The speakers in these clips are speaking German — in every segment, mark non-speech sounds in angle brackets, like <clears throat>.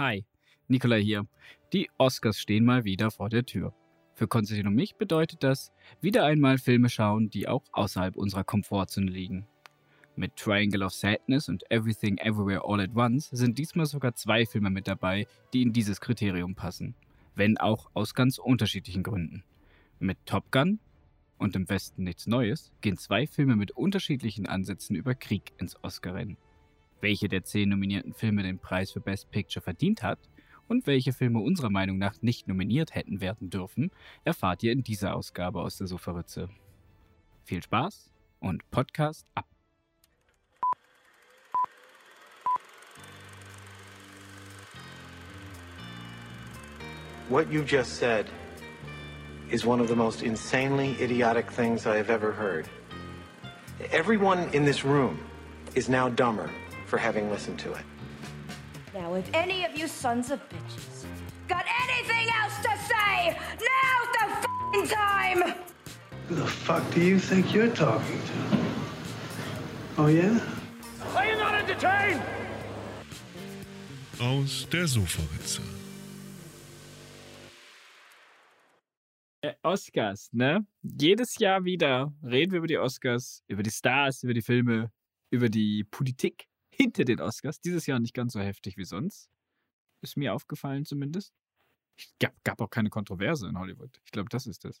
Hi, Nikolai hier. Die Oscars stehen mal wieder vor der Tür. Für Konstantin und mich bedeutet das wieder einmal Filme schauen, die auch außerhalb unserer Komfortzone liegen. Mit Triangle of Sadness und Everything Everywhere All at Once sind diesmal sogar zwei Filme mit dabei, die in dieses Kriterium passen. Wenn auch aus ganz unterschiedlichen Gründen. Mit Top Gun und im Westen nichts Neues gehen zwei Filme mit unterschiedlichen Ansätzen über Krieg ins Oscar-Rennen. Welche der zehn nominierten Filme den Preis für Best Picture verdient hat und welche Filme unserer Meinung nach nicht nominiert hätten werden dürfen, erfahrt ihr in dieser Ausgabe aus der Sofaritze. Viel Spaß und Podcast ab! What you just said is one of the most insanely idiotic things I have ever heard. Everyone in this room is now dumber for having listened to it. Now, if any of you sons of bitches got anything else to say, now's the f***ing time! Who the fuck do you think you're talking to? Oh, yeah? Are you not entertained? Aus der Sofaritze. Äh, Oscars, ne? Jedes Jahr wieder reden wir über die Oscars, über die Stars, über die Filme, über die Politik hinter den Oscars. Dieses Jahr nicht ganz so heftig wie sonst. Ist mir aufgefallen zumindest. Es gab, gab auch keine Kontroverse in Hollywood. Ich glaube, das ist das.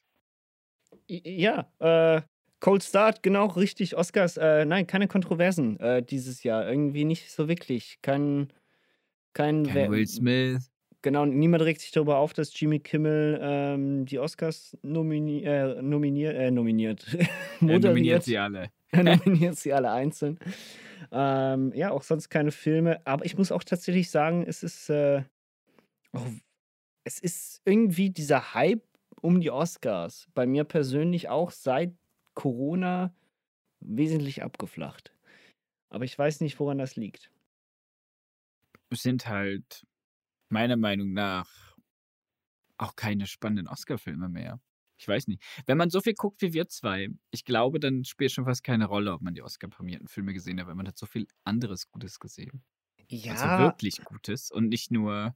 Ja, äh, Cold Start, genau, richtig. Oscars, äh, nein, keine Kontroversen äh, dieses Jahr. Irgendwie nicht so wirklich. Kein, kein, Kein Will Smith. Genau, niemand regt sich darüber auf, dass Jimmy Kimmel ähm, die Oscars nomini äh, nominiert, äh, nominiert, <laughs> Er nominiert sie alle. Er nominiert sie alle einzeln. Ähm, ja, auch sonst keine Filme. Aber ich muss auch tatsächlich sagen, es ist, äh, auch, es ist irgendwie dieser Hype um die Oscars bei mir persönlich auch seit Corona wesentlich abgeflacht. Aber ich weiß nicht, woran das liegt. Es sind halt meiner Meinung nach auch keine spannenden Oscar-Filme mehr. Ich weiß nicht. Wenn man so viel guckt wie wir zwei, ich glaube, dann spielt schon fast keine Rolle, ob man die Oscar-prämierten Filme gesehen hat, weil man hat so viel anderes Gutes gesehen. Ja, Also wirklich Gutes und nicht nur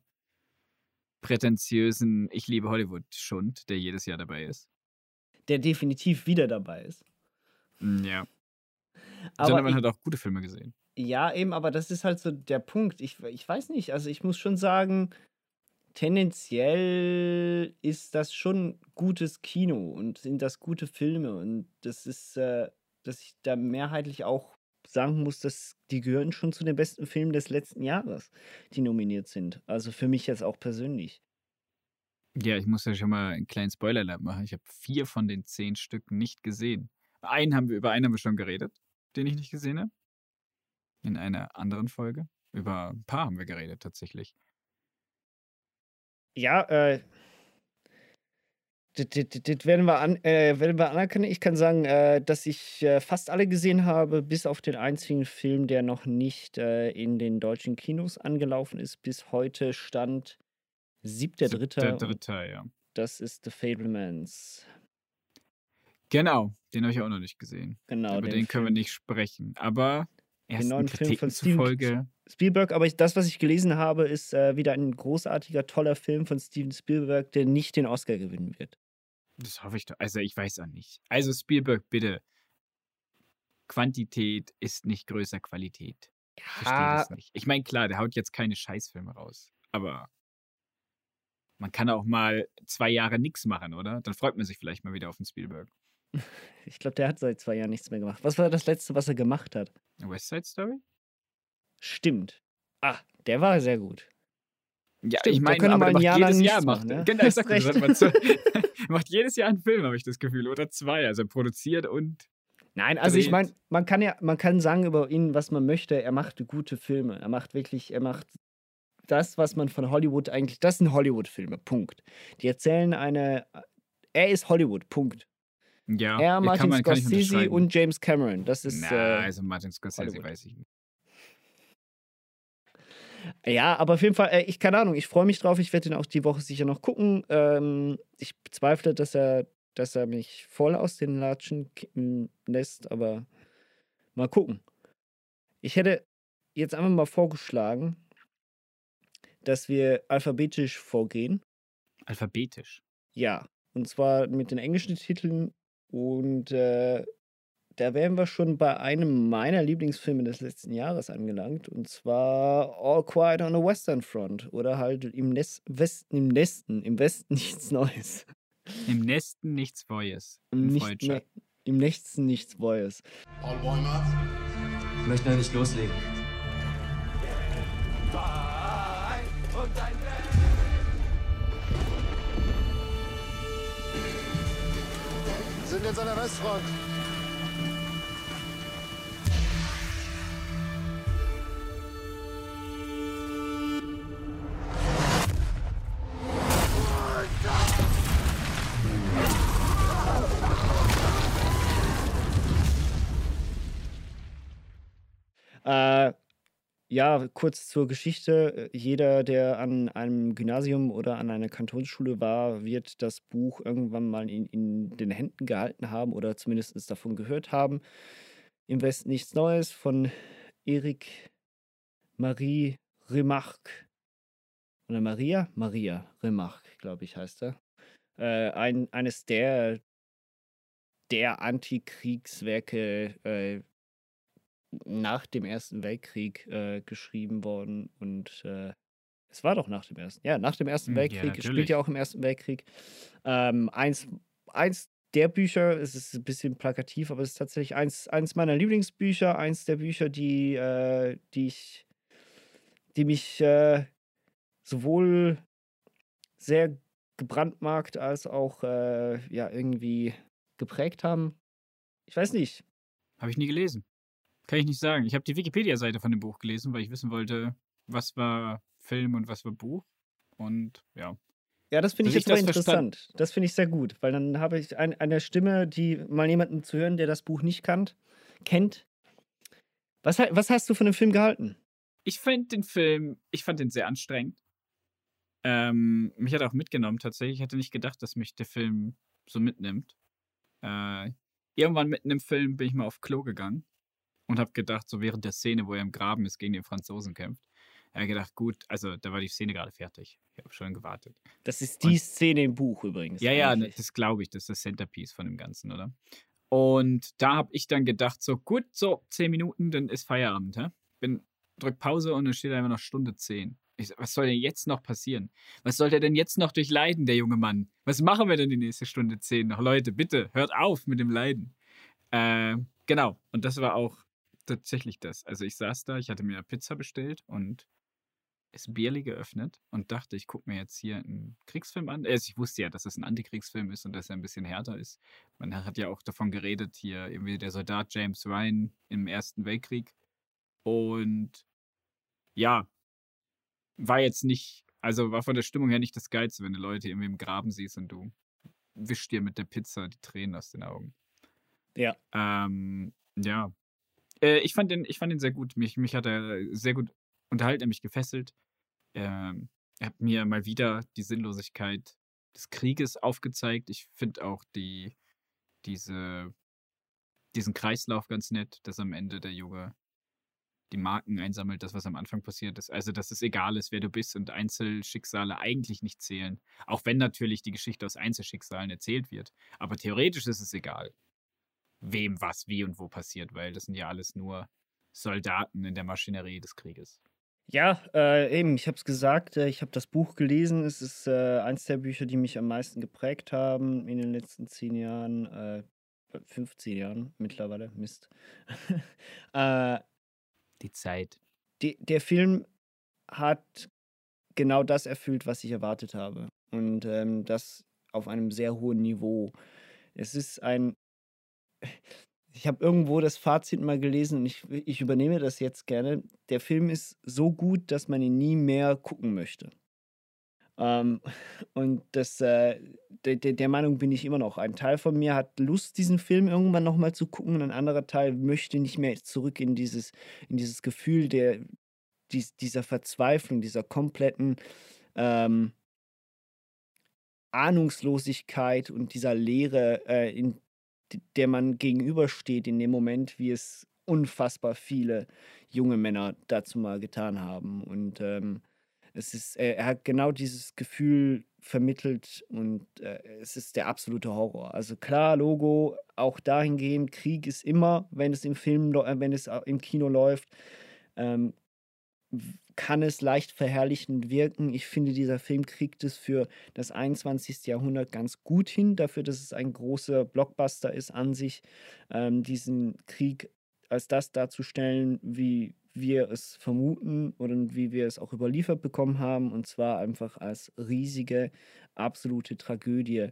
prätentiösen Ich liebe Hollywood-Schund, der jedes Jahr dabei ist. der definitiv wieder dabei ist. Mm, Ja. Aber Sondern man ich- hat auch gute Filme gesehen. Ja, eben, aber das ist halt so der Punkt. Ich, ich weiß nicht, also ich muss schon sagen, tendenziell ist das schon gutes Kino und sind das gute Filme und das ist, äh, dass ich da mehrheitlich auch sagen muss, dass die gehören schon zu den besten Filmen des letzten Jahres, die nominiert sind. Also für mich jetzt auch persönlich. Ja, ich muss ja schon mal einen kleinen Spoiler machen. Ich habe vier von den zehn Stücken nicht gesehen. Einen haben wir, über einen haben wir schon geredet, den ich nicht gesehen habe. In einer anderen Folge. Über ein paar haben wir geredet, tatsächlich. Ja, äh, das, das, das werden wir, an, äh, werden wir anerkennen. Ich kann sagen, äh, dass ich äh, fast alle gesehen habe, bis auf den einzigen Film, der noch nicht äh, in den deutschen Kinos angelaufen ist. Bis heute stand siebter Dritter. Der dritte, ja. Das ist The Fablemans. Genau, den habe ich auch noch nicht gesehen. Genau. Über den, können wir Film. nicht sprechen. Aber ersten neuen Film Kritiken von Steven zufolge. Spielberg, aber ich, das, was ich gelesen habe, ist äh, wieder ein großartiger, toller Film von Steven Spielberg, der nicht den Oscar gewinnen wird. Das hoffe ich doch. Also ich weiß auch nicht. Also Spielberg, bitte. Quantität ist nicht größer Qualität. Ich verstehe das nicht. Ich meine, klar, der haut jetzt keine Scheißfilme raus. Aber man kann auch mal zwei Jahre nichts machen, oder? Dann freut man sich vielleicht mal wieder auf den Spielberg. <laughs> Ich glaube, der hat seit zwei Jahren nichts mehr gemacht. Was war das letzte, was er gemacht hat? West Side Story? Stimmt. Ah, der war sehr gut. Ja, Stimmt, ich meine, aber mal ein Jahr jedes Jahr macht machen, er. ne? Genau, ich sag <laughs> recht. er <laughs> macht jedes Jahr einen Film, habe ich das Gefühl. Oder zwei. Also er produziert und. Nein, also ich dreht. meine, man kann ja, man kann sagen über ihn, was man möchte. Er macht gute Filme. Er macht wirklich, er macht das, was man von Hollywood eigentlich, das sind Hollywood-Filme, Punkt. Die erzählen eine, er ist Hollywood, Punkt. Ja, er, Martin man, ich Scorsese und James Cameron. Das ist, Na, äh, also Martin Scorsese Hollywood. weiß ich nicht. Ja, aber auf jeden Fall, äh, ich keine Ahnung, ich freue mich drauf. Ich werde ihn auch die Woche sicher noch gucken. Ähm, ich bezweifle, dass er, dass er mich voll aus den Latschen kippen lässt, aber mal gucken. Ich hätte jetzt einfach mal vorgeschlagen, dass wir alphabetisch vorgehen. Alphabetisch. Ja, und zwar mit den englischen Titeln. Und äh, da wären wir schon bei einem meiner Lieblingsfilme des letzten Jahres angelangt. Und zwar All Quiet on the Western Front. Oder halt im, Nest, Westen, im Nesten, im Westen <laughs> nichts Neues. Im Nesten nichts Neues. Im, nicht, ne, Im Nächsten nichts Neues. All Bäumer. Ich möchte noch nicht loslegen. Sind jetzt an der Westfront. Ja, kurz zur Geschichte. Jeder, der an einem Gymnasium oder an einer Kantonsschule war, wird das Buch irgendwann mal in, in den Händen gehalten haben oder zumindest davon gehört haben. Im Westen nichts Neues von Erik Marie Remarque. Oder Maria? Maria Remarque, glaube ich, heißt er. Äh, ein, eines der, der Antikriegswerke äh, nach dem Ersten Weltkrieg äh, geschrieben worden und äh, es war doch nach dem Ersten, ja, nach dem Ersten Hm, ja, Weltkrieg, es spielt ja auch im Ersten Weltkrieg. Ähm, eins, eins der Bücher, es ist ein bisschen plakativ, aber es ist tatsächlich eins, eins meiner Lieblingsbücher, eins der Bücher, die, äh, die ich, die mich äh, sowohl sehr gebrandmarkt als auch äh, ja irgendwie geprägt haben. Ich weiß nicht, Habe ich nie gelesen. Kann ich nicht sagen. Ich habe die Wikipedia-Seite von dem Buch gelesen, weil ich wissen wollte, was war Film und was war Buch. Und ja. Ja, das finde ich jetzt das verstand- interessant. Das finde ich sehr gut, weil dann habe ich ein, eine Stimme, die mal jemanden zu hören, der das Buch nicht kannt, kennt. Was, was hast du von dem Film gehalten? Ich fand den Film, ich fand den sehr anstrengend. Ähm, mich hat er auch mitgenommen tatsächlich. Ich hätte nicht gedacht, dass mich der Film so mitnimmt. Äh, irgendwann mitten im Film bin ich mal auf Klo gegangen und habe gedacht, so während der Szene, wo er im Graben ist, gegen den Franzosen kämpft, habe gedacht, gut, also da war die Szene gerade fertig. Ich habe schon gewartet. Das ist die Szene im Buch übrigens. Ja, ja, eigentlich. das glaube ich, das ist das Centerpiece von dem Ganzen, oder? Und da habe ich dann gedacht, so gut, so zehn Minuten, dann ist Feierabend, hä? Bin, drück Pause und dann steht einfach noch Stunde zehn. Ich, was soll denn jetzt noch passieren? Was soll der denn jetzt noch durchleiden, der junge Mann? Was machen wir denn die nächste Stunde zehn noch? Leute, bitte, hört auf mit dem Leiden. Äh, genau, und das war auch tatsächlich das. Also ich saß da, ich hatte mir eine Pizza bestellt und es Bierli geöffnet und dachte, ich gucke mir jetzt hier einen Kriegsfilm an. Also ich wusste ja, dass es ein Antikriegsfilm ist und dass er ein bisschen härter ist. Man hat ja auch davon geredet, hier irgendwie der Soldat James Ryan im Ersten Weltkrieg. Und ja, war jetzt nicht, also war von der Stimmung her nicht das Geilste, wenn du Leute irgendwie im Graben siehst und du wischst dir mit der Pizza die Tränen aus den Augen. Ja. Ähm, ja. Äh, ich, fand den, ich fand den sehr gut. Mich, mich hat er sehr gut unterhalten, er mich gefesselt. Ähm, er hat mir mal wieder die Sinnlosigkeit des Krieges aufgezeigt. Ich finde auch die, diese, diesen Kreislauf ganz nett, dass am Ende der Junge die Marken einsammelt, das, was am Anfang passiert ist. Also, dass es egal ist, wer du bist und Einzelschicksale eigentlich nicht zählen. Auch wenn natürlich die Geschichte aus Einzelschicksalen erzählt wird. Aber theoretisch ist es egal, wem was wie und wo passiert, weil das sind ja alles nur Soldaten in der Maschinerie des Krieges. Ja, äh, eben, ich habe es gesagt, äh, ich habe das Buch gelesen. Es ist äh, eins der Bücher, die mich am meisten geprägt haben in den letzten zehn Jahren, äh, 15 Jahren mittlerweile, Mist. <laughs> äh, Die Zeit. die, der Film hat genau das erfüllt, was ich erwartet habe. Und ähm, das auf einem sehr hohen Niveau. Es ist ein. Ich habe irgendwo das Fazit mal gelesen und ich, ich übernehme das jetzt gerne. Der Film ist so gut, dass man ihn nie mehr gucken möchte. Ähm, und das, äh, der, der, Meinung bin ich immer noch. Ein Teil von mir hat Lust, diesen Film irgendwann nochmal zu gucken, und ein anderer Teil möchte nicht mehr zurück in dieses, in dieses Gefühl der, dies, dieser Verzweiflung, dieser kompletten ähm, Ahnungslosigkeit und dieser Leere, äh, in der man gegenübersteht in dem Moment, wie es unfassbar viele junge Männer dazu mal getan haben. Und ähm, Es ist, äh, er hat genau dieses Gefühl vermittelt und äh, es ist der absolute Horror. Also klar, Logo, auch dahingehend, Krieg ist immer, wenn es im Film, wenn es im Kino läuft, ähm, kann es leicht verherrlichend wirken. Ich finde, dieser Film kriegt es für das 21. Jahrhundert ganz gut hin, dafür, dass es ein großer Blockbuster ist an sich, ähm, diesen Krieg als das darzustellen, wie wir es vermuten oder wie wir es auch überliefert bekommen haben, und zwar einfach als riesige, absolute Tragödie.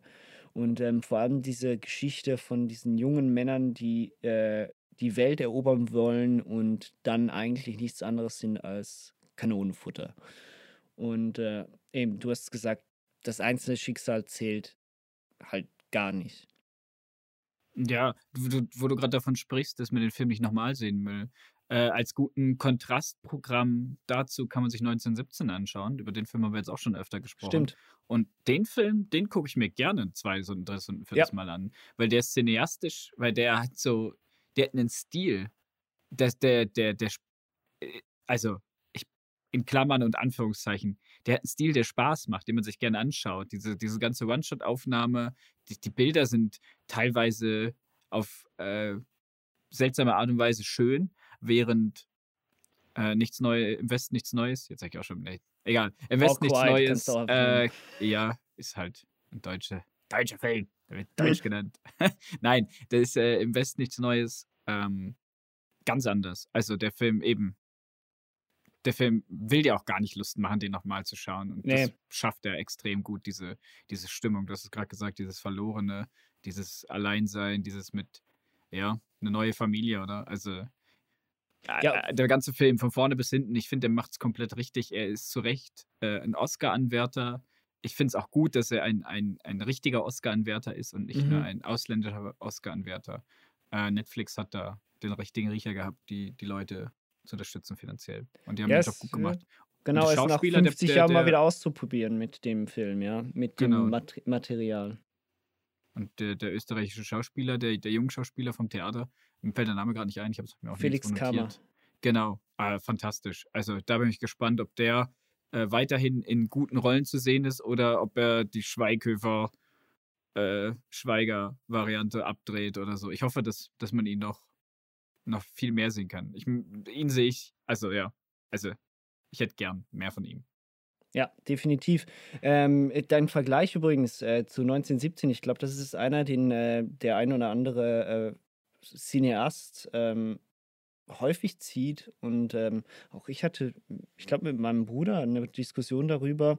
Und ähm, vor allem diese Geschichte von diesen jungen Männern, die äh, die Welt erobern wollen und dann eigentlich nichts anderes sind als Kanonenfutter. Und äh, eben, du hast gesagt, das einzelne Schicksal zählt halt gar nicht. Ja, wo du, gerade davon sprichst, dass man den Film nicht nochmal sehen will. Äh, als guten Kontrastprogramm dazu kann man sich 1917 anschauen. Über den Film haben wir jetzt auch schon öfter gesprochen. Stimmt. Und den Film, den gucke ich mir gerne zwei Stunden, drei Stunden, viertes Ja. Mal an. Weil der ist cineastisch, weil der hat so, der hat einen Stil. Das, der, der, der, äh, also ich, in Klammern und Anführungszeichen, der hat einen Stil, der Spaß macht, den man sich gerne anschaut. Diese, diese ganze One-Shot-Aufnahme, die, die Bilder sind teilweise auf äh, seltsame Art und Weise schön, während äh, nichts Neues, im Westen nichts Neues, jetzt sag ich auch schon, nee, egal, im Westen nichts Neues, äh, ja, ist halt ein deutscher, deutscher Film, der wird Deutsch genannt. <laughs> Nein, der ist äh, im Westen nichts Neues, ähm, ganz anders. Also der Film eben, der Film will dir auch gar nicht Lust machen, den nochmal zu schauen. Und das Nee. schafft er extrem gut, diese, diese Stimmung. Du hast es gerade gesagt, dieses Verlorene, dieses Alleinsein, dieses mit, ja, eine neue Familie, oder? Also Ja. äh, der ganze Film von vorne bis hinten, ich finde, der macht es komplett richtig. Er ist zu Recht äh, ein Oscar-Anwärter. Ich finde es auch gut, dass er ein, ein, ein richtiger Oscar-Anwärter ist und nicht Mhm. nur ein ausländischer Oscar-Anwärter. Äh, Netflix hat da den richtigen Riecher gehabt, die, die Leute zu unterstützen finanziell. Und die haben Ja, den Job gut gemacht. Genau, es nach Schauspieler, der- 50 der- Jahren mal der- wieder auszuprobieren mit dem Film, ja, mit dem Genau. Mat Material. Und der, der österreichische Schauspieler, der, der junge Schauspieler vom Theater, mir fällt der Name gerade nicht ein, ich habe es mir auch Felix Kammer. Genau, äh, fantastisch. Also da bin ich gespannt, ob der äh, weiterhin in guten Rollen zu sehen ist oder ob er die Schweighöfer äh, Schweiger-Variante abdreht oder so. Ich hoffe, dass, dass man ihn noch, noch viel mehr sehen kann. Ich, ihn sehe ich, also ja, also ich hätte gern mehr von ihm. Ja, definitiv. Ähm, dein Vergleich übrigens äh, zu 1917, ich glaube, das ist einer, den äh, der ein oder andere äh, Cineast ähm, häufig zieht. Und ähm, auch ich hatte, ich glaube, mit meinem Bruder eine Diskussion darüber.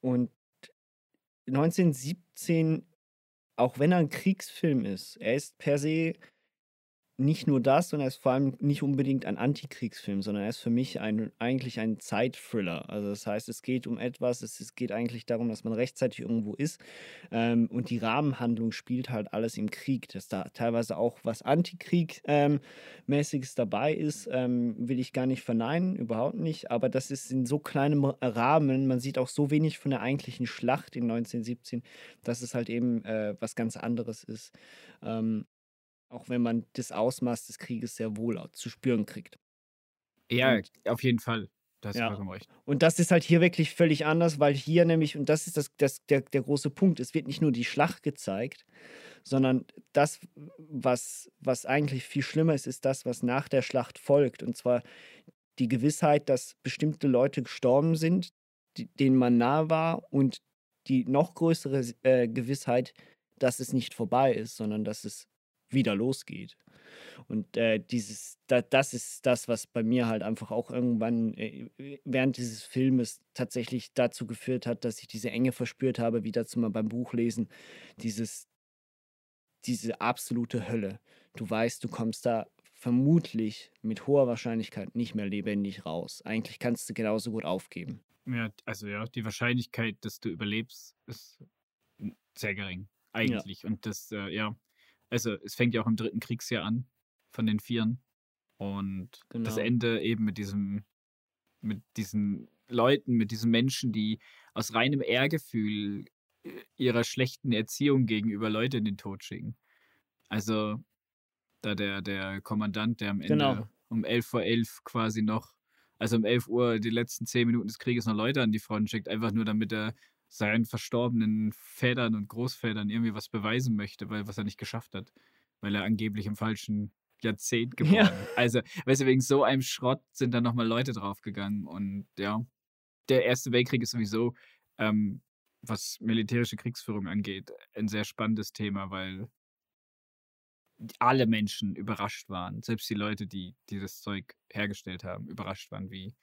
Und 1917, auch wenn er ein Kriegsfilm ist, er ist per se nicht nur das, sondern er ist vor allem nicht unbedingt ein Antikriegsfilm, sondern er ist für mich ein, eigentlich ein Zeitthriller. Also das heißt, es geht um etwas, es, es geht eigentlich darum, dass man rechtzeitig irgendwo ist ähm, und die Rahmenhandlung spielt halt alles im Krieg, dass da teilweise auch was Antikrieg-mäßiges dabei ist, ähm, will ich gar nicht verneinen, überhaupt nicht, aber das ist in so kleinem Rahmen, man sieht auch so wenig von der eigentlichen Schlacht in 1917, dass es halt eben äh, was ganz anderes ist. Auch wenn man das Ausmaß des Krieges sehr wohl zu spüren kriegt. Ja, Und- auf jeden Fall. Da hast du Ja. vollkommen recht. Und das ist halt hier wirklich völlig anders, weil hier nämlich, und das ist das, das, der, der große Punkt, es wird nicht nur die Schlacht gezeigt, sondern das, was, was eigentlich viel schlimmer ist, ist das, was nach der Schlacht folgt. Und zwar die Gewissheit, dass bestimmte Leute gestorben sind, die, denen man nahe war, und die noch größere äh, Gewissheit, dass es nicht vorbei ist, sondern dass es wieder losgeht. Und äh, dieses, da, das ist das, was bei mir halt einfach auch irgendwann äh, während dieses Filmes tatsächlich dazu geführt hat, dass ich diese Enge verspürt habe, wie dazu mal beim Buchlesen, dieses, diese absolute Hölle. Du weißt, du kommst da vermutlich mit hoher Wahrscheinlichkeit nicht mehr lebendig raus. Eigentlich kannst du genauso gut aufgeben. Ja, also ja, die Wahrscheinlichkeit, dass du überlebst, ist sehr gering. Eigentlich. Und das, äh, ja, also es fängt ja auch im dritten Kriegsjahr an von den Vieren. Und das Genau. Ende eben mit diesem, mit diesen Leuten, mit diesen Menschen, die aus reinem Ehrgefühl äh, ihrer schlechten Erziehung gegenüber Leute in den Tod schicken. Also da der, der Kommandant, der am Ende Genau. um 11 vor 11 quasi noch also um 11 Uhr die letzten 10 Minuten des Krieges noch Leute an die Front schickt, einfach nur damit er seinen verstorbenen Vätern und Großvätern irgendwie was beweisen möchte, weil was er nicht geschafft hat, weil er angeblich im falschen Jahrzehnt <laughs> geboren Ja. ist. Also, weißt du, wegen so einem Schrott sind da nochmal Leute draufgegangen und ja, der Erste Weltkrieg ist sowieso, ähm, was militärische Kriegsführung angeht, ein sehr spannendes Thema, weil alle Menschen überrascht waren, selbst die Leute, die dieses Zeug hergestellt haben, überrascht waren, wie,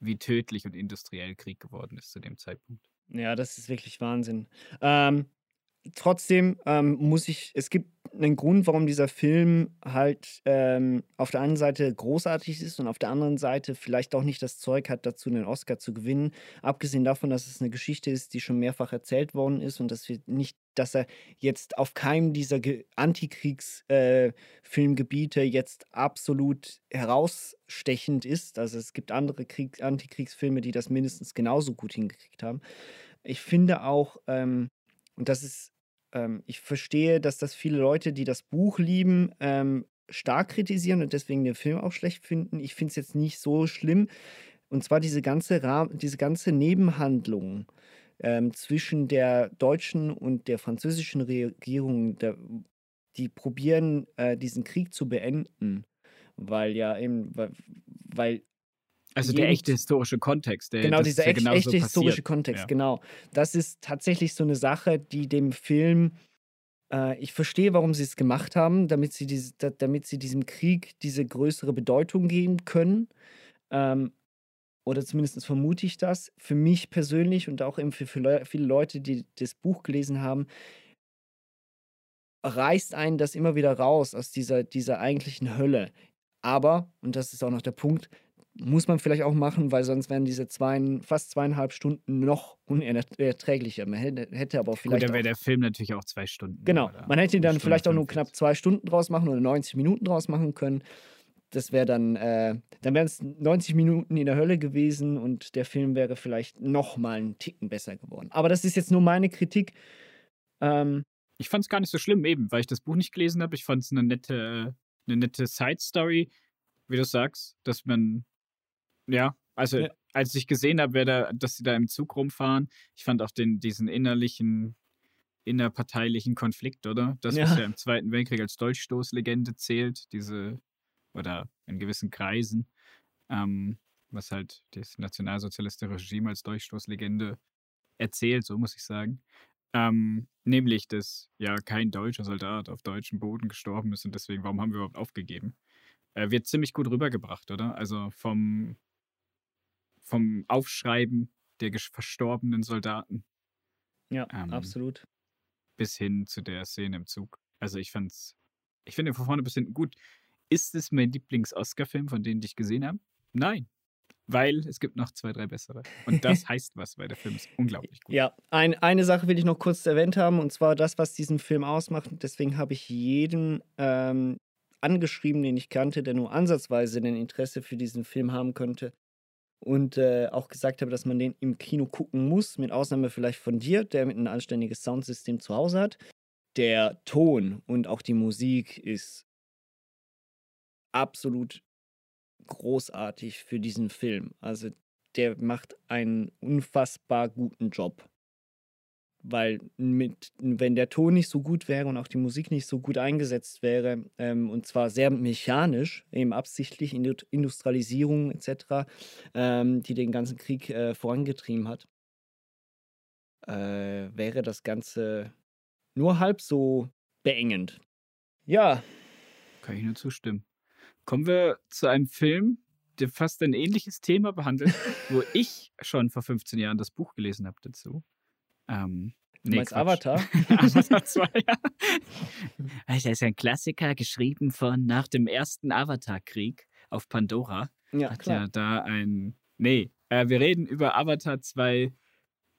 wie tödlich und industriell Krieg geworden ist zu dem Zeitpunkt. Ja, das ist wirklich Wahnsinn. Ähm, trotzdem ähm, muss ich, es gibt einen Grund, warum dieser Film halt ähm, auf der einen Seite großartig ist und auf der anderen Seite vielleicht auch nicht das Zeug hat, dazu einen Oscar zu gewinnen. Abgesehen davon, dass es eine Geschichte ist, die schon mehrfach erzählt worden ist und dass wir nicht, dass er jetzt auf keinem dieser Ge- Antikriegs-Filmgebiete jetzt absolut herausstechend ist. Also es gibt andere Krieg Antikriegsfilme, die das mindestens genauso gut hingekriegt haben. Ich finde auch, ähm, und das ist, ähm, ich verstehe, dass das viele Leute, die das Buch lieben, ähm, stark kritisieren und deswegen den Film auch schlecht finden. Ich finde es jetzt nicht so schlimm. Und zwar diese ganze, Ra diese ganze Nebenhandlung ähm, zwischen der deutschen und der französischen Regierung, der, die probieren, äh, diesen Krieg zu beenden. Weil ja eben, weil, weil Also der echte historische Kontext, der Genau, dieser ja echte historische. Kontext, Ja. genau. Das ist tatsächlich so eine Sache, die dem Film, äh, ich verstehe, warum sie es gemacht haben, damit sie, diese, da, damit sie diesem Krieg diese größere Bedeutung geben können. Ähm, oder zumindest vermute ich das. Für mich persönlich und auch eben für, viele Leute, die das Buch gelesen haben, reißt einen das immer wieder raus aus dieser, dieser eigentlichen Hölle. Aber, und das ist auch noch der Punkt, muss man vielleicht auch machen, weil sonst wären diese zwei, fast zweieinhalb Stunden noch unerträglicher. Man hätte, aber auch Gut, vielleicht. dann wäre der Film natürlich auch zwei Stunden. genau, man hätte dann vielleicht auch nur 45. knapp zwei Stunden draus machen oder 90 Minuten draus machen können. Das wäre dann, äh, dann wären es 90 Minuten in der Hölle gewesen und der Film wäre vielleicht noch mal einen Ticken besser geworden. Aber das ist jetzt nur meine Kritik. Ähm, Ich fand es gar nicht so schlimm, eben, weil ich das Buch nicht gelesen habe. Ich fand es eine nette, eine nette Side-Story, wie du sagst, dass man, ja, also Ja. als ich gesehen habe, da, dass sie da im Zug rumfahren, ich fand auch den, diesen innerlichen, innerparteilichen Konflikt, oder? Das, was Ja. ja im Zweiten Weltkrieg als Dolchstoßlegende zählt, diese, oder in gewissen Kreisen, ähm, was halt das nationalsozialistische Regime als Dolchstoßlegende erzählt, so muss ich sagen. Ähm, nämlich, dass ja kein deutscher Soldat auf deutschem Boden gestorben ist und deswegen, warum haben wir überhaupt aufgegeben? Äh, wird ziemlich gut rübergebracht, oder? Also vom, vom Aufschreiben der verstorbenen Soldaten ja, Ähm, absolut. bis hin zu der Szene im Zug. Also ich fand's, ich finde von vorne bis hinten gut. Ist es mein Lieblings-Oscar-Film, von denen ich gesehen habe? Nein. Weil es gibt noch zwei, drei bessere. Und das <laughs> heißt was, weil der Film ist unglaublich gut. Ja, ein, eine Sache will ich noch kurz erwähnt haben, und zwar das, was diesen Film ausmacht. Deswegen habe ich jeden ähm, angeschrieben, den ich kannte, der nur ansatzweise ein Interesse für diesen Film haben könnte. Und äh, auch gesagt habe, dass man den im Kino gucken muss, mit Ausnahme vielleicht von dir, der mit ein anständiges Soundsystem zu Hause hat. Der Ton und auch die Musik ist absolut großartig für diesen Film. Also der macht einen unfassbar guten Job. Weil mit, wenn der Ton nicht so gut wäre und auch die Musik nicht so gut eingesetzt wäre, ähm, und zwar sehr mechanisch, eben absichtlich Indu- Industrialisierung etc., ähm, die den ganzen Krieg äh, vorangetrieben hat, äh, wäre das Ganze nur halb so beengend. Ja, Kann ich nur zustimmen. Kommen wir zu einem Film, der fast ein ähnliches Thema behandelt, <laughs> wo ich schon vor 15 Jahren das Buch gelesen habe dazu. Ähm, du meinst Quatsch. Avatar? <laughs> Avatar 2, ja. Das ist ein Klassiker, geschrieben von nach dem ersten Avatar-Krieg auf Pandora. Ja, Hat klar. ja da ein. Nee, äh, wir reden über Avatar 2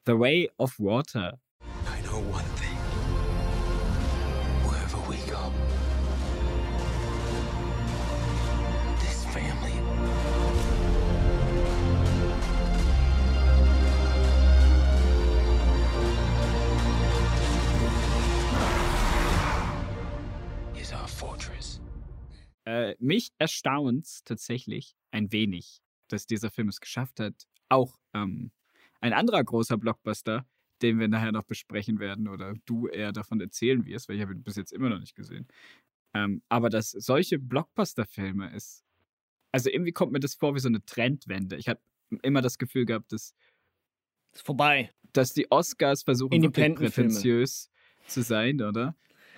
The Way of Water. I know one Äh, mich erstaunt tatsächlich ein wenig, dass dieser Film es geschafft hat, auch ähm, ein anderer großer Blockbuster, den wir nachher noch besprechen werden oder du eher davon erzählen wirst, weil ich habe ihn bis jetzt immer noch nicht gesehen. Ähm, aber dass solche Blockbuster-Filme ist, also irgendwie kommt mir das vor wie so eine Trendwende. Ich habe immer das Gefühl gehabt, dass, Ist vorbei. dass die Oscars versuchen, prätentiös zu sein, oder?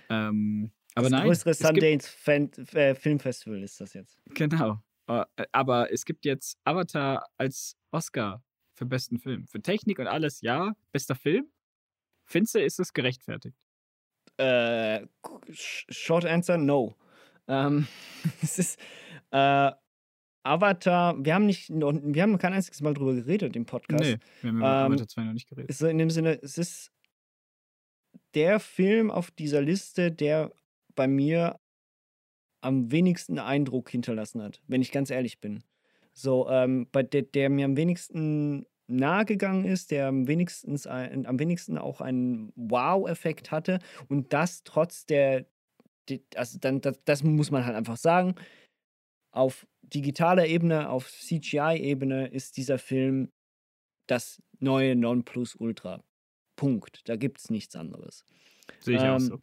Ähm, aber das nein, größere Sundance Fan äh, Filmfestival ist das jetzt. genau. Äh, Aber es gibt jetzt Avatar als Oscar für besten Film. Für Technik und alles, ja. Bester Film? Findest du, ist es gerechtfertigt? Äh, sh- short answer, no. Ähm, <laughs> es ist äh, Avatar, wir haben nicht, noch, wir haben kein einziges Mal drüber geredet im Podcast. Nee, wir haben über Ähm, Avatar 2 noch nicht geredet. Ist in dem Sinne, es ist der Film auf dieser Liste, der bei mir am wenigsten Eindruck hinterlassen hat, wenn ich ganz ehrlich bin. So, ähm, bei der, der mir am wenigsten nahe gegangen ist, der am wenigsten, ein, am wenigsten auch einen Wow-Effekt hatte und das trotz der, die, also dann, das, das muss man halt einfach sagen, auf digitaler Ebene, auf CGI-Ebene ist dieser Film das neue Nonplusultra. Punkt. Da gibt es nichts anderes. Sehe ich auch ähm, so.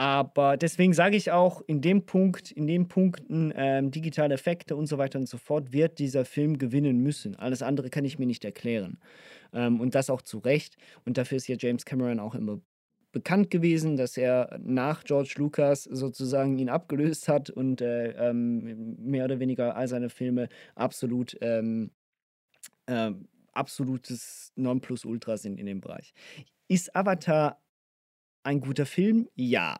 Aber deswegen sage ich auch, in dem Punkt, in den Punkten ähm, digitale Effekte und so weiter und so fort, wird dieser Film gewinnen müssen. Alles andere kann ich mir nicht erklären. Ähm, und das auch zu Recht. Und dafür ist ja James Cameron auch immer bekannt gewesen, dass er nach George Lucas sozusagen ihn abgelöst hat und äh, ähm, mehr oder weniger all seine Filme absolut ähm, ähm, absolutes Nonplusultra sind in dem Bereich. Ist Avatar ein guter Film? Ja.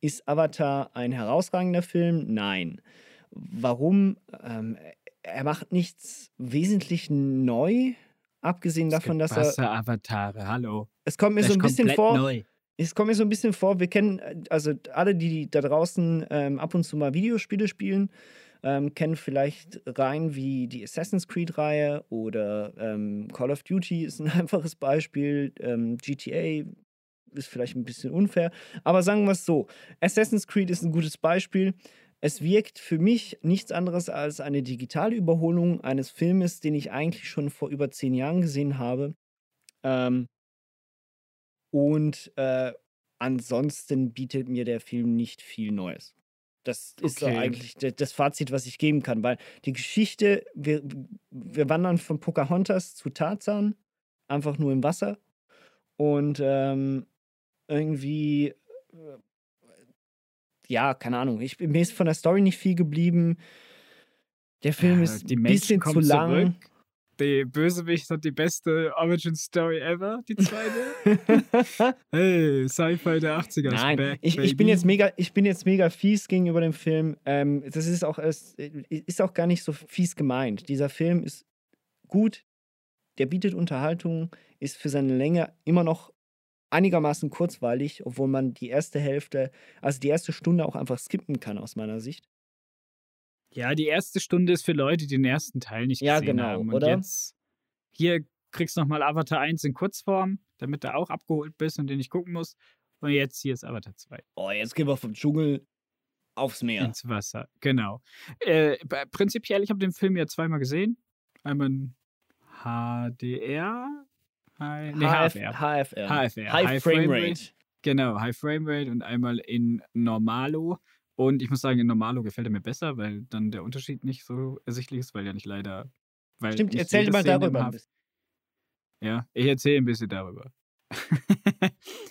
Ist Avatar ein herausragender Film? Nein. Warum? Ähm, er macht nichts wesentlich neu, abgesehen davon, dass er. Wasser-Avatare, hallo. Es kommt mir Das so ein bisschen vor. neu. Es kommt mir so ein bisschen vor, wir kennen, also alle, die da draußen ähm, ab und zu mal Videospiele spielen, ähm, kennen vielleicht Reihen wie die Assassin's Creed-Reihe oder ähm, Call of Duty ist ein <laughs> einfaches Beispiel. Ähm, GTA ist vielleicht ein bisschen unfair, aber sagen wir es so: Assassin's Creed ist ein gutes Beispiel. Es wirkt für mich nichts anderes als eine digitale Überholung eines Filmes, den ich eigentlich schon vor über zehn Jahren gesehen habe. Ähm, und äh, ansonsten bietet mir der Film nicht viel Neues. Das ist Okay. eigentlich das Fazit, was ich geben kann, weil die Geschichte, wir, wir wandern von Pocahontas zu Tarzan, einfach nur im Wasser. Und ähm, irgendwie, äh, ja, keine Ahnung, ich, mir ist von der Story nicht viel geblieben. Der Film Ja, ist ein bisschen zu lang. zurück. Die Bösewicht hat die beste Origin-Story ever, die zweite. <laughs> hey, Sci-Fi der 80er. ist Nein, back, ich, ich bin jetzt mega, ich bin jetzt mega fies gegenüber dem Film. Ähm, das ist auch, es ist auch gar nicht so fies gemeint. Dieser Film ist gut, der bietet Unterhaltung, ist für seine Länge immer noch einigermaßen kurzweilig, obwohl man die erste Hälfte, also die erste Stunde auch einfach skippen kann aus meiner Sicht. Ja, die erste Stunde ist für Leute, die den ersten Teil nicht Ja, gesehen genau, haben. Und oder? jetzt hier kriegst du nochmal Avatar 1 in Kurzform, damit du auch abgeholt bist und den nicht gucken musst. Und jetzt hier ist Avatar 2 Oh, jetzt gehen wir vom Dschungel aufs Meer. ins Wasser. Genau. Äh, prinzipiell, ich habe den Film ja zweimal gesehen. Einmal in HDR. Nee, HF, HFR. HFR. HFR, High, High Frame Frame Rate. Genau, High Frame Rate und einmal in Normalo. Und ich muss sagen, in Normalo gefällt er mir besser, weil dann der Unterschied nicht so ersichtlich ist, weil ja nicht leider. Weil Stimmt, erzähl jede mal im darüber. Ja, ich erzähle ein bisschen darüber.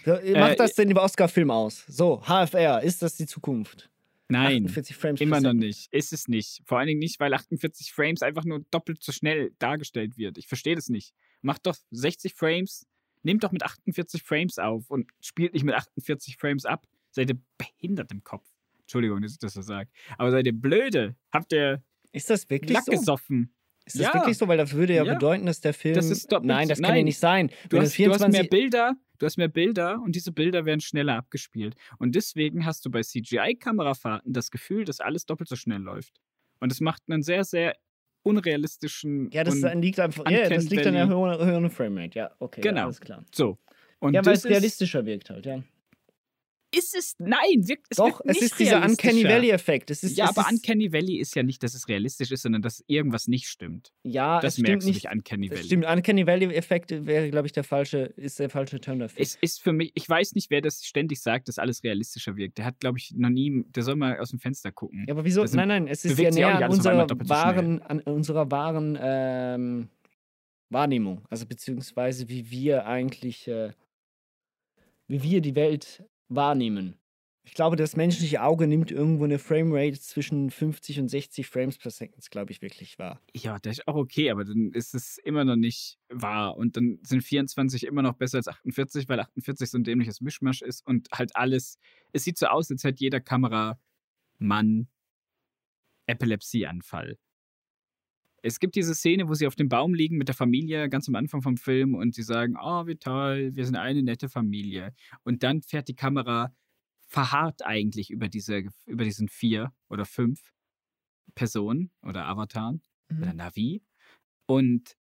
So, Macht <laughs> Äh, das denn den Oscar-Film aus? So, HFR, ist das die Zukunft? Nein, 48 Frames immer noch nicht. Ist es nicht. Vor allen Dingen nicht, weil 48 Frames einfach nur doppelt so schnell dargestellt wird. Ich verstehe das nicht. Macht doch 60 Frames, nehmt doch mit 48 Frames auf und spielt nicht mit 48 Frames ab. Seid ihr behindert im Kopf? Entschuldigung, dass ich das so sage. Aber seid ihr blöde? Habt ihr Ist das wirklich Lack so? gesoffen? Ist das Ja. wirklich so? Weil das würde ja, Ja. bedeuten, dass der Film. Das ist doppelt- Nein, das kann ja nein. nicht sein. Du hast, das du hast mehr 24 Bilder, du hast mehr Bilder und diese Bilder werden schneller abgespielt. Und deswegen hast du bei CGI-Kamerafahrten das Gefühl, dass alles doppelt so schnell läuft. Und das macht einen sehr, sehr unrealistischen. Ja, das liegt einfach. Ja, das liegt an der höheren, höheren Framerate. Ja, okay. Ja, Genau. alles klar. so. Und ja, weil es ist- realistischer wirkt halt, ja. Ist es, nein, wirkt, es Doch, es nicht ist dieser Uncanny. Valley-Effekt. Es ist, Ja, es aber ist, Uncanny Valley ist ja nicht, dass es realistisch ist, sondern dass irgendwas nicht stimmt. ja, Das merkst du nicht. Uncanny Es Valley. Stimmt, Uncanny Valley-Effekt wäre, glaube ich, der falsche, ist der falsche Term dafür. Es ist für mich, ich weiß nicht, wer das ständig sagt, dass alles realistischer wirkt. Der hat, glaube ich, noch nie, der soll mal aus dem Fenster gucken. Ja, aber wieso? Sind- Nein, nein, es ist ja näher nicht an unserer wahren, an unserer wahren ähm, Wahrnehmung. Also beziehungsweise wie wir eigentlich, äh, wie wir die Welt wahrnehmen. Ich glaube, das menschliche Auge nimmt irgendwo eine Framerate zwischen 50 und 60 Frames per Second, glaube ich, wirklich wahr. Ja, das ist auch okay, aber dann ist es immer noch nicht wahr. Und dann sind 24 immer noch besser als 48, weil 48 so ein dämliches Mischmasch ist und halt alles. Es sieht so aus, als hätte jeder Kameramann Epilepsieanfall. Es gibt diese Szene, wo sie auf dem Baum liegen mit der Familie ganz am Anfang vom Film und sie sagen, oh, wie toll, wir sind eine nette Familie. Und dann fährt die Kamera verharrt eigentlich über, diese, über diesen vier oder fünf Personen oder Avataren oder Navi. Und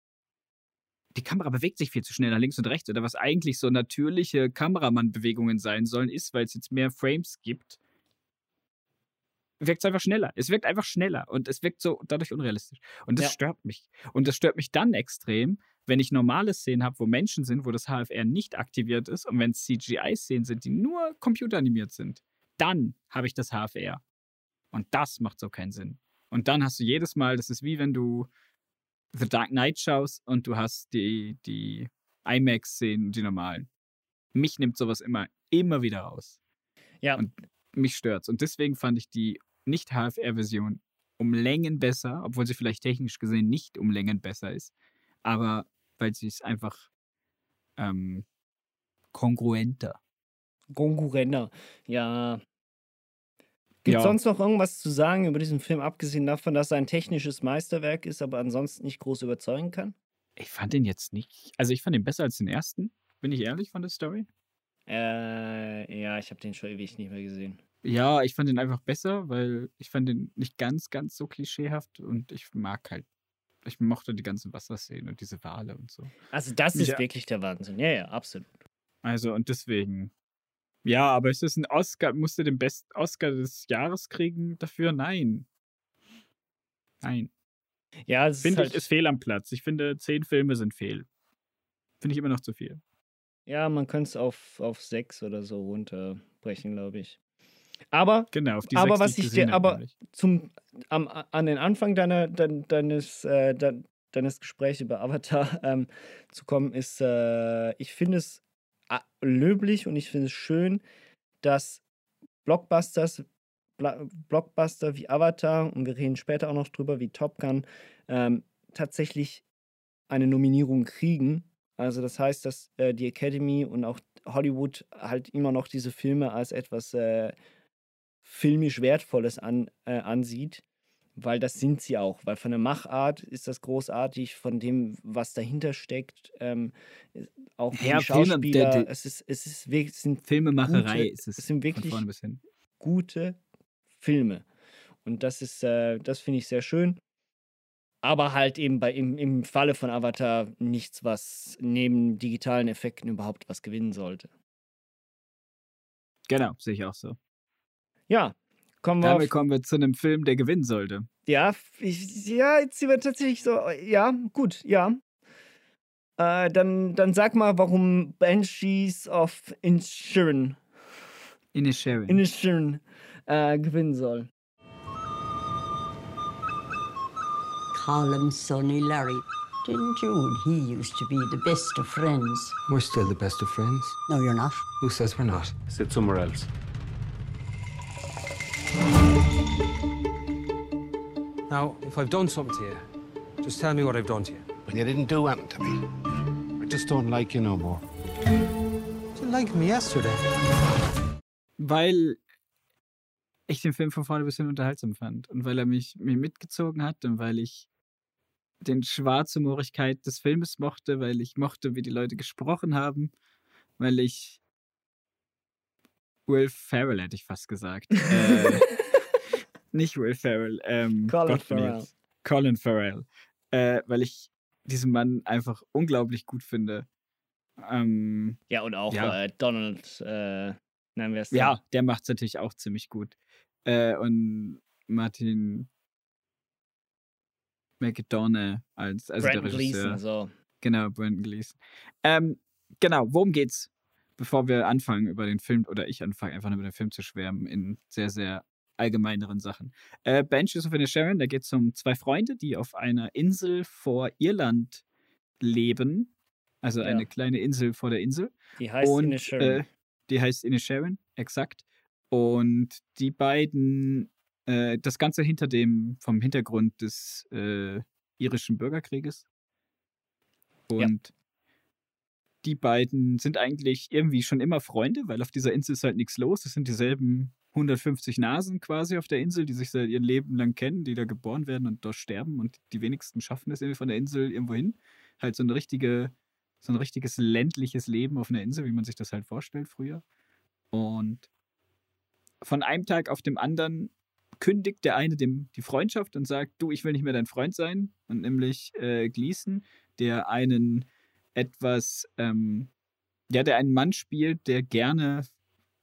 die Kamera bewegt sich viel zu schnell nach links und rechts. Oder was eigentlich so natürliche Kameramannbewegungen sein sollen, ist, weil es jetzt mehr Frames gibt, wirkt es einfach schneller. Es wirkt einfach schneller und es wirkt so dadurch unrealistisch. Und das Ja. stört mich. Und das stört mich dann extrem, wenn ich normale Szenen habe, wo Menschen sind, wo das HFR nicht aktiviert ist und wenn es CGI-Szenen sind, die nur computeranimiert sind. Dann habe ich das HFR. Und das macht so keinen Sinn. Und dann hast du jedes Mal, das ist wie wenn du The Dark Knight schaust und du hast die, die IMAX-Szenen, die normalen. Mich nimmt sowas immer, immer wieder raus. Ja. Und mich stört's. Und deswegen fand ich die Nicht-HFR-Version um Längen besser, obwohl sie vielleicht technisch gesehen nicht um Längen besser ist. Aber weil sie es einfach ähm, kongruenter. Konkurrenter. Ja. Gibt Ja. sonst noch irgendwas zu sagen über diesen Film, abgesehen davon, dass er ein technisches Meisterwerk ist, aber ansonsten nicht groß überzeugen kann? Ich fand den jetzt nicht. Also ich fand den besser als den ersten. Bin ich ehrlich von der Story? Äh, ja, ich habe den schon ewig nicht mehr gesehen. Ja, ich fand den einfach besser, weil ich fand den nicht ganz, ganz so klischeehaft und ich mag halt, ich mochte die ganzen Wasserszenen und diese Wale und so. Also, das ist Ja. wirklich der Wahnsinn. Ja, ja, absolut. Also und deswegen. Ja, aber ist das ein Oscar? Musste den besten Oscar des Jahres kriegen dafür? Nein. Nein. Ja, es ist Finde halt, ich, ist fehl am Platz. Ich finde, zehn Filme sind fehl. Finde ich immer noch zu viel. ja, man könnte es auf, auf sechs oder so runterbrechen, glaube ich. Aber Genau, auf die Aber was ich dir- aber- nämlich. zum, am, an den Anfang deiner, dein, deines, äh, dein, deines Gesprächs über Avatar <laughs> ähm, zu kommen, ist, äh, ich finde es löblich und ich finde es schön, dass Blockbusters, Bla Blockbuster wie Avatar, und wir reden später auch noch drüber, wie Top Gun, ähm, tatsächlich eine Nominierung kriegen. Also das heißt, dass äh, die Academy und auch Hollywood halt immer noch diese Filme als etwas äh, filmisch Wertvolles an, äh, ansieht, weil das sind sie auch. Weil von der Machart ist das großartig, von dem, was dahinter steckt, ähm, auch Ja, die Filme, Schauspieler. der- der- es ist, es ist wirklich, es sind Filmemacherei gute- ist es. es sind wirklich gute Filme. Und das ist, äh, das finde ich sehr schön. Aber halt eben bei, im, im Falle von Avatar nichts, was neben digitalen Effekten überhaupt was gewinnen sollte. Genau, sehe ich auch so. Ja, kommen wir Damit auf, kommen wir zu einem Film, der gewinnen sollte. Ja, ich, ja, jetzt sind wir tatsächlich so, ja, gut, ja. Äh, dann, dann sag mal, warum Banshees of Inisherin, Inisherin. Inisherin äh, gewinnen soll. Call him Sonny Larry. Didn't you and he used to be the best of friends? We're still the best of friends. No, you're not. Who says we're not? Sit somewhere else. Now, if I've done something to you, just tell me what I've done to you. But you didn't do anything to me. I just don't like you no more. You didn't like me yesterday. weil ich den Film von vorne bis hin unterhaltsam fand und weil er mich, mich mitgezogen hat und weil ich den Schwarzhumorigkeit des Filmes mochte, weil ich mochte, wie die Leute gesprochen haben, weil ich Will Ferrell hätte ich fast gesagt. <laughs> äh, nicht Will Ferrell, ähm, Colin Farrell. Colin Farrell. Äh, weil ich diesen Mann einfach unglaublich gut finde. Ähm, Ja, und auch Ja. Äh, Donald, äh, Nein, wer ist Ja, der macht es natürlich auch ziemlich gut. Äh, und Martin McDonough als also Brandon der Regisseur. Gleeson, so. Genau, Brandon Gleeson. Ähm, genau, worum geht's? Bevor wir anfangen über den Film, oder ich anfange einfach nur über den Film zu schwärmen, in sehr, sehr allgemeineren Sachen. Äh, Banshees of Sharon, da geht es um zwei Freunde, die auf einer Insel vor Irland leben. Also Ja. eine kleine Insel vor der Insel. Die heißt Und, Inisherin. Äh, die heißt Inisherin, exakt. Und die beiden, äh, das Ganze hinter dem, vom Hintergrund des äh, irischen Bürgerkrieges. Ja. Und die beiden sind eigentlich irgendwie schon immer Freunde, weil auf dieser Insel ist halt nichts los. Es sind dieselben 150 Nasen quasi auf der Insel, die sich seit ihr Leben lang kennen, die da geboren werden und dort sterben. Und die wenigsten schaffen es irgendwie von der Insel irgendwo hin. Halt so eine richtige, so ein richtiges ländliches Leben auf einer Insel, wie man sich das halt vorstellt früher. Und von einem Tag auf dem anderen kündigt der eine dem die Freundschaft und sagt, du, ich will nicht mehr dein Freund sein. Und nämlich äh, Gleason, der einen etwas, ähm, ja, der einen Mann spielt, der gerne,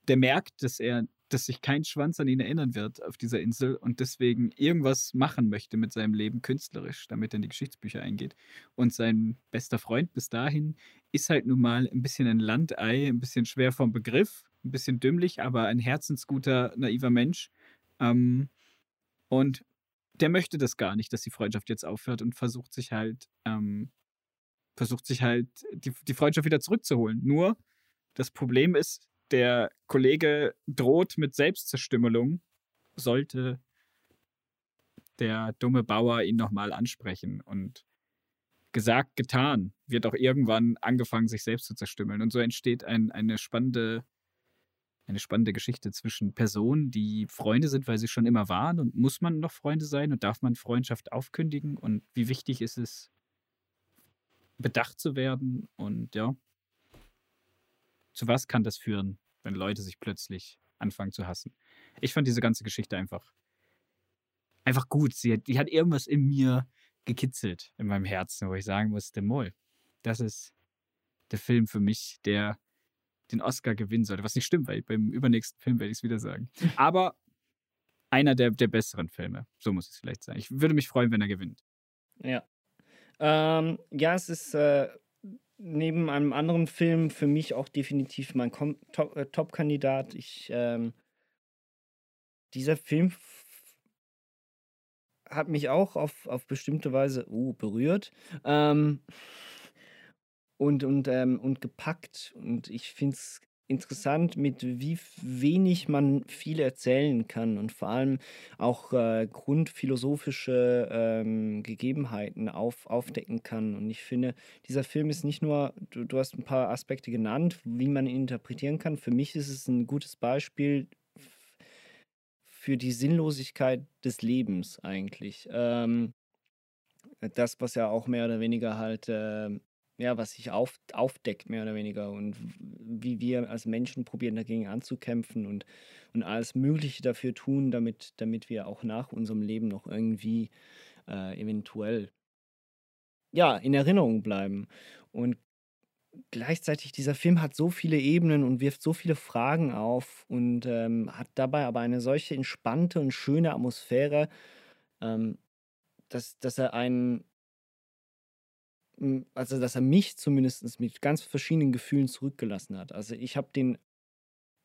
der merkt, dass er, dass sich kein Schwanz an ihn erinnern wird auf dieser Insel und deswegen irgendwas machen möchte mit seinem Leben künstlerisch, damit er in die Geschichtsbücher eingeht. Und sein bester Freund bis dahin ist halt nun mal ein bisschen ein Landei, ein bisschen schwer vom Begriff, ein bisschen dümmlich, aber ein herzensguter, naiver Mensch. Ähm, und der möchte das gar nicht, dass die Freundschaft jetzt aufhört und versucht sich halt, ähm, versucht sich halt die, die Freundschaft wieder zurückzuholen. Nur das Problem ist, der Kollege droht mit Selbstzerstümmelung, sollte der dumme Bauer ihn nochmal ansprechen. Und gesagt, getan, wird auch irgendwann angefangen, sich selbst zu zerstümmeln. Und so entsteht ein, eine spannende, eine spannende Geschichte zwischen Personen, die Freunde sind, weil sie schon immer waren. Und muss man noch Freunde sein und darf man Freundschaft aufkündigen? Und wie wichtig ist es, bedacht zu werden? Und ja, zu was kann das führen, wenn Leute sich plötzlich anfangen zu hassen? Ich fand diese ganze Geschichte einfach, einfach gut. Sie hat, die hat irgendwas in mir gekitzelt, in meinem Herzen, wo ich sagen musste, Moll, das ist der Film für mich, der den Oscar gewinnen sollte. Was nicht stimmt, weil beim übernächsten Film werde ich es wieder sagen. Aber einer der, der besseren Filme, so muss es vielleicht sein. Ich würde mich freuen, wenn er gewinnt. Ja. Ähm, ja, es ist äh, neben einem anderen Film für mich auch definitiv mein äh, Top-Kandidat. ich, ähm, dieser Film hat mich auch auf, auf bestimmte Weise uh, berührt ähm, und, und, ähm, und gepackt. Und ich finde es interessant, mit wie wenig man viel erzählen kann und vor allem auch äh, grundphilosophische ähm, Gegebenheiten auf, aufdecken kann. Und ich finde, dieser Film ist nicht nur, du, du hast ein paar Aspekte genannt, wie man ihn interpretieren kann. Für mich ist es ein gutes Beispiel für die Sinnlosigkeit des Lebens eigentlich. Ähm, das, was ja auch mehr oder weniger halt, ähm, ja, was sich auf, aufdeckt, mehr oder weniger. Und wie wir als Menschen probieren, dagegen anzukämpfen und, und alles Mögliche dafür tun, damit, damit wir auch nach unserem Leben noch irgendwie äh, eventuell ja, in Erinnerung bleiben. Und gleichzeitig, dieser Film hat so viele Ebenen und wirft so viele Fragen auf und ähm, hat dabei aber eine solche entspannte und schöne Atmosphäre, ähm, dass, dass er einen, also dass er mich zumindest mit ganz verschiedenen Gefühlen zurückgelassen hat. Also ich habe den,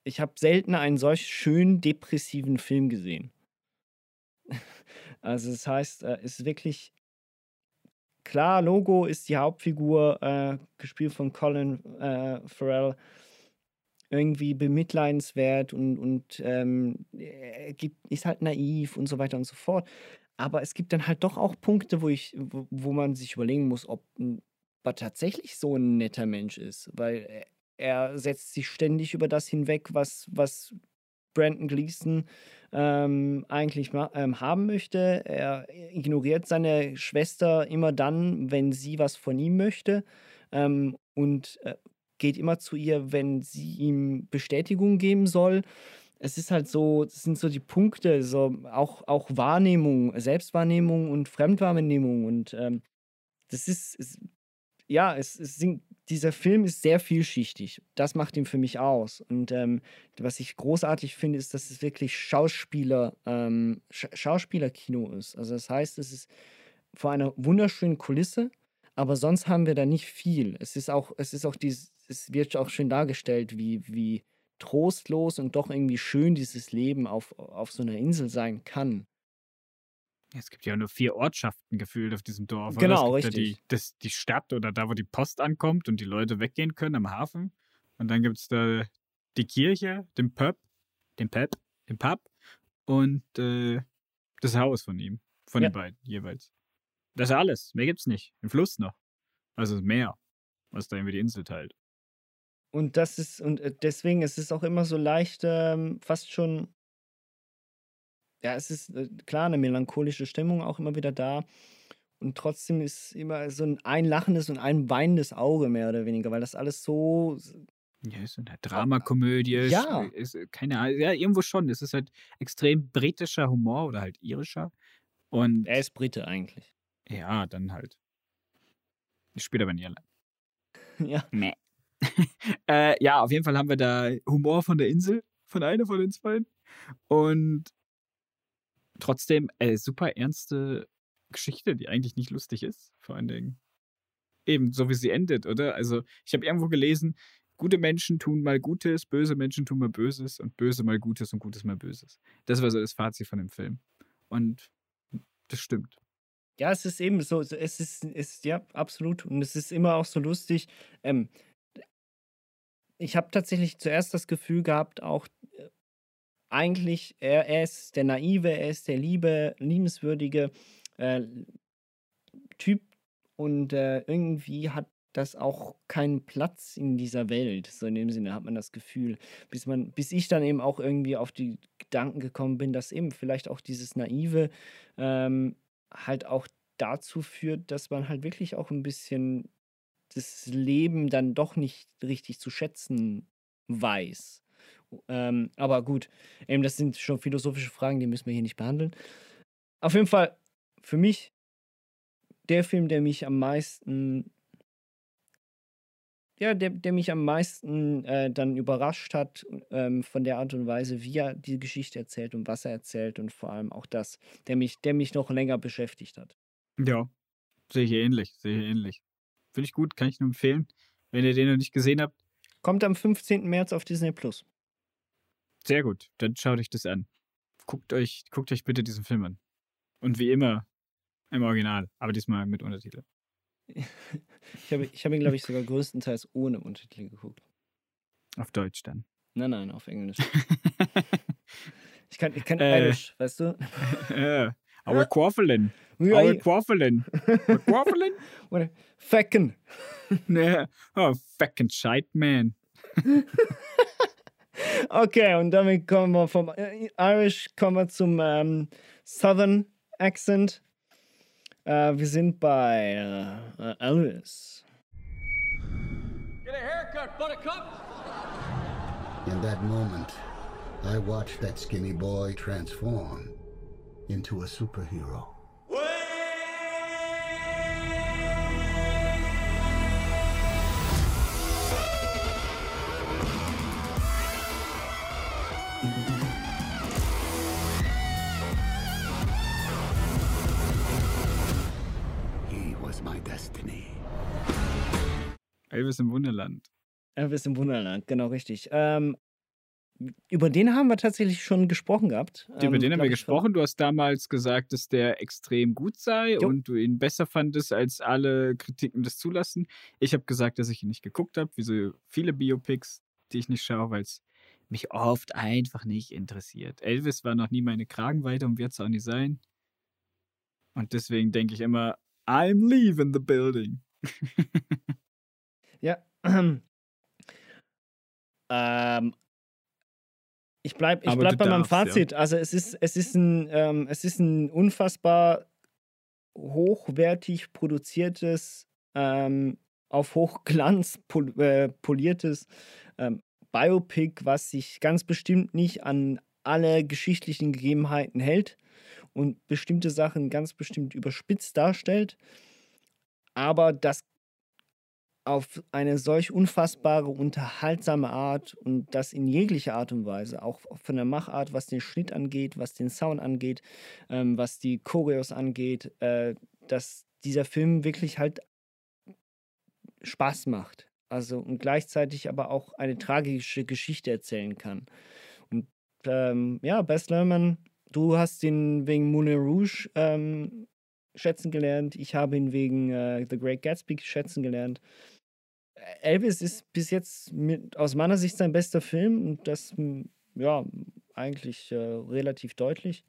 ich habe selten einen solch schön depressiven Film gesehen. <laughs> Also das heißt, äh, es ist wirklich klar, Logo ist die Hauptfigur, äh, gespielt von Colin äh, Farrell, irgendwie bemitleidenswert und, und ähm, ist halt naiv und so weiter und so fort. Aber es gibt dann halt doch auch Punkte, wo ich, wo, wo man sich überlegen muss, ob ein- er tatsächlich so ein netter Mensch ist, weil er, er setzt sich ständig über das hinweg, was, was Brandon Gleason ähm, eigentlich ähm, haben möchte. Er ignoriert seine Schwester immer dann, wenn sie was von ihm möchte ähm, und äh, geht immer zu ihr, wenn sie ihm Bestätigung geben soll. Es ist halt so, das sind so die Punkte, so auch, auch Wahrnehmung, Selbstwahrnehmung und Fremdwahrnehmung und ähm, das ist, ist ja, es, es sind dieser Film ist sehr vielschichtig. Das macht ihn für mich aus. Und ähm, was ich großartig finde, ist, dass es wirklich Schauspieler, ähm, Sch Schauspielerkino ist. Also das heißt, es ist vor einer wunderschönen Kulisse, aber sonst haben wir da nicht viel. Es ist auch, es ist auch dieses, es wird auch schön dargestellt, wie, wie trostlos und doch irgendwie schön dieses Leben auf, auf so einer Insel sein kann. Es gibt ja nur vier Ortschaften gefühlt auf diesem Dorf. Genau, oder? Es gibt richtig. Ja die, das, die Stadt oder da, wo die Post ankommt und die Leute weggehen können am Hafen. Und dann gibt es da die Kirche, den Pub, den Pub, den Pub und äh, das Haus von ihm, von Ja. den beiden jeweils. Das ist alles. Mehr gibt's nicht. Ein Fluss noch. Also Meer, was da irgendwie die Insel teilt. Und das ist, und äh, deswegen, es ist auch immer so leicht, ähm, fast schon, ja, es ist äh, klar eine melancholische Stimmung auch immer wieder da. Und trotzdem ist immer so ein, ein lachendes und ein weinendes Auge, mehr oder weniger, weil das alles so. Ja, ist eine Dramakomödie. ist- Ja. Ist, keine Ahnung. Ja, irgendwo schon. Es ist halt extrem britischer Humor oder halt irischer. Und Er ist Brite eigentlich. ja, dann halt. Ich spiele aber in Irland. <laughs> ja. Meh. <laughs> äh, ja, auf jeden Fall haben wir da Humor von der Insel, von einer von den zwei. Und trotzdem äh, super ernste Geschichte, die eigentlich nicht lustig ist, vor allen Dingen. Eben, so wie sie endet, oder? Also, ich habe irgendwo gelesen, gute Menschen tun mal Gutes, böse Menschen tun mal Böses und böse mal Gutes und Gutes mal Böses. Das war so das Fazit von dem Film. Und das stimmt. Ja, es ist eben so, es ist, ist, ja, absolut. Und es ist immer auch so lustig. Ähm, ich habe tatsächlich zuerst das Gefühl gehabt, auch äh, eigentlich, er, er ist der naive, er ist der liebe, liebenswürdige äh, Typ und äh, irgendwie hat das auch keinen Platz in dieser Welt. So in dem Sinne hat man das Gefühl, bis man, bis ich dann eben auch irgendwie auf die Gedanken gekommen bin, dass eben vielleicht auch dieses naive ähm, halt auch dazu führt, dass man halt wirklich auch ein bisschen das Leben dann doch nicht richtig zu schätzen weiß. Ähm, aber gut, eben das sind schon philosophische Fragen, die müssen wir hier nicht behandeln. Auf jeden Fall, für mich der Film, der mich am meisten, ja, der, der mich am meisten äh, dann überrascht hat, ähm, von der Art und Weise, wie er die Geschichte erzählt und was er erzählt und vor allem auch das, der mich, der mich noch länger beschäftigt hat. Ja, sehe ich ähnlich, sehe ich ähnlich. Finde ich gut, kann ich nur empfehlen. Wenn ihr den noch nicht gesehen habt, Kommt am 15. März auf Disney Plus. sehr gut, dann schaut euch das an. Guckt euch, guckt euch bitte diesen Film an. Und wie immer im Original, aber diesmal mit Untertitel. Ich habe, ich habe ihn, glaube ich, sogar größtenteils ohne Untertitel geguckt. Auf Deutsch dann. Nein, nein, auf Englisch. <laughs> Ich kann, ich kann Äh. Irish, weißt du? <laughs> äh, our Quafflin. Er <laughs> er <laughs> ja, <laughs> Our ja. Quafflin. Our Quafflin? a Fecken. yeah. oh, fucking shite, man. Okay, und damit kommen wir vom Irish kommen wir zum ähm, Southern Accent. Uh, äh, wir er sind bei äh, uh, Elvis. Get a haircut, buttercup! In that moment, I watched that skinny boy transform into a superhero. He was my destiny. Elvis im Wunderland. Elvis im Wunderland, genau richtig. Ähm, über den haben wir tatsächlich schon gesprochen gehabt. Über Ähm, den haben wir gesprochen. Du hast damals gesagt, dass der extrem gut sei Jo. und du ihn besser fandest, als alle Kritiken das zulassen. Ich habe gesagt, dass ich ihn nicht geguckt habe, wie so viele Biopics, die ich nicht schaue, weil es mich oft einfach nicht interessiert. Elvis war noch nie meine Kragenweite und wird es auch nicht sein. Und deswegen denke ich immer, I'm leaving the building. Ja. <clears throat> ähm, ich bleibe ich bleib bei meinem darfst, ja. Fazit. Also es ist, es ist ein, ähm, es ist ein unfassbar hochwertig produziertes, ähm, auf Hochglanz pol äh, poliertes ähm, Biopic, was sich ganz bestimmt nicht an alle geschichtlichen Gegebenheiten hält und bestimmte Sachen ganz bestimmt überspitzt darstellt. Aber das auf eine solch unfassbare, unterhaltsame Art und das in jeglicher Art und Weise, auch von der Machart, was den Schnitt angeht, was den Sound angeht, ähm, was die Choreos angeht, äh, dass dieser Film wirklich halt Spaß macht. Also und gleichzeitig aber auch eine tragische Geschichte erzählen kann. Und ähm, ja, Bess Lerman, du hast ihn wegen Moulin Rouge ähm, schätzen gelernt. Ich habe ihn wegen äh, The Great Gatsby schätzen gelernt. Elvis ist bis jetzt mit, aus meiner Sicht sein bester Film und das ja eigentlich äh, relativ deutlich.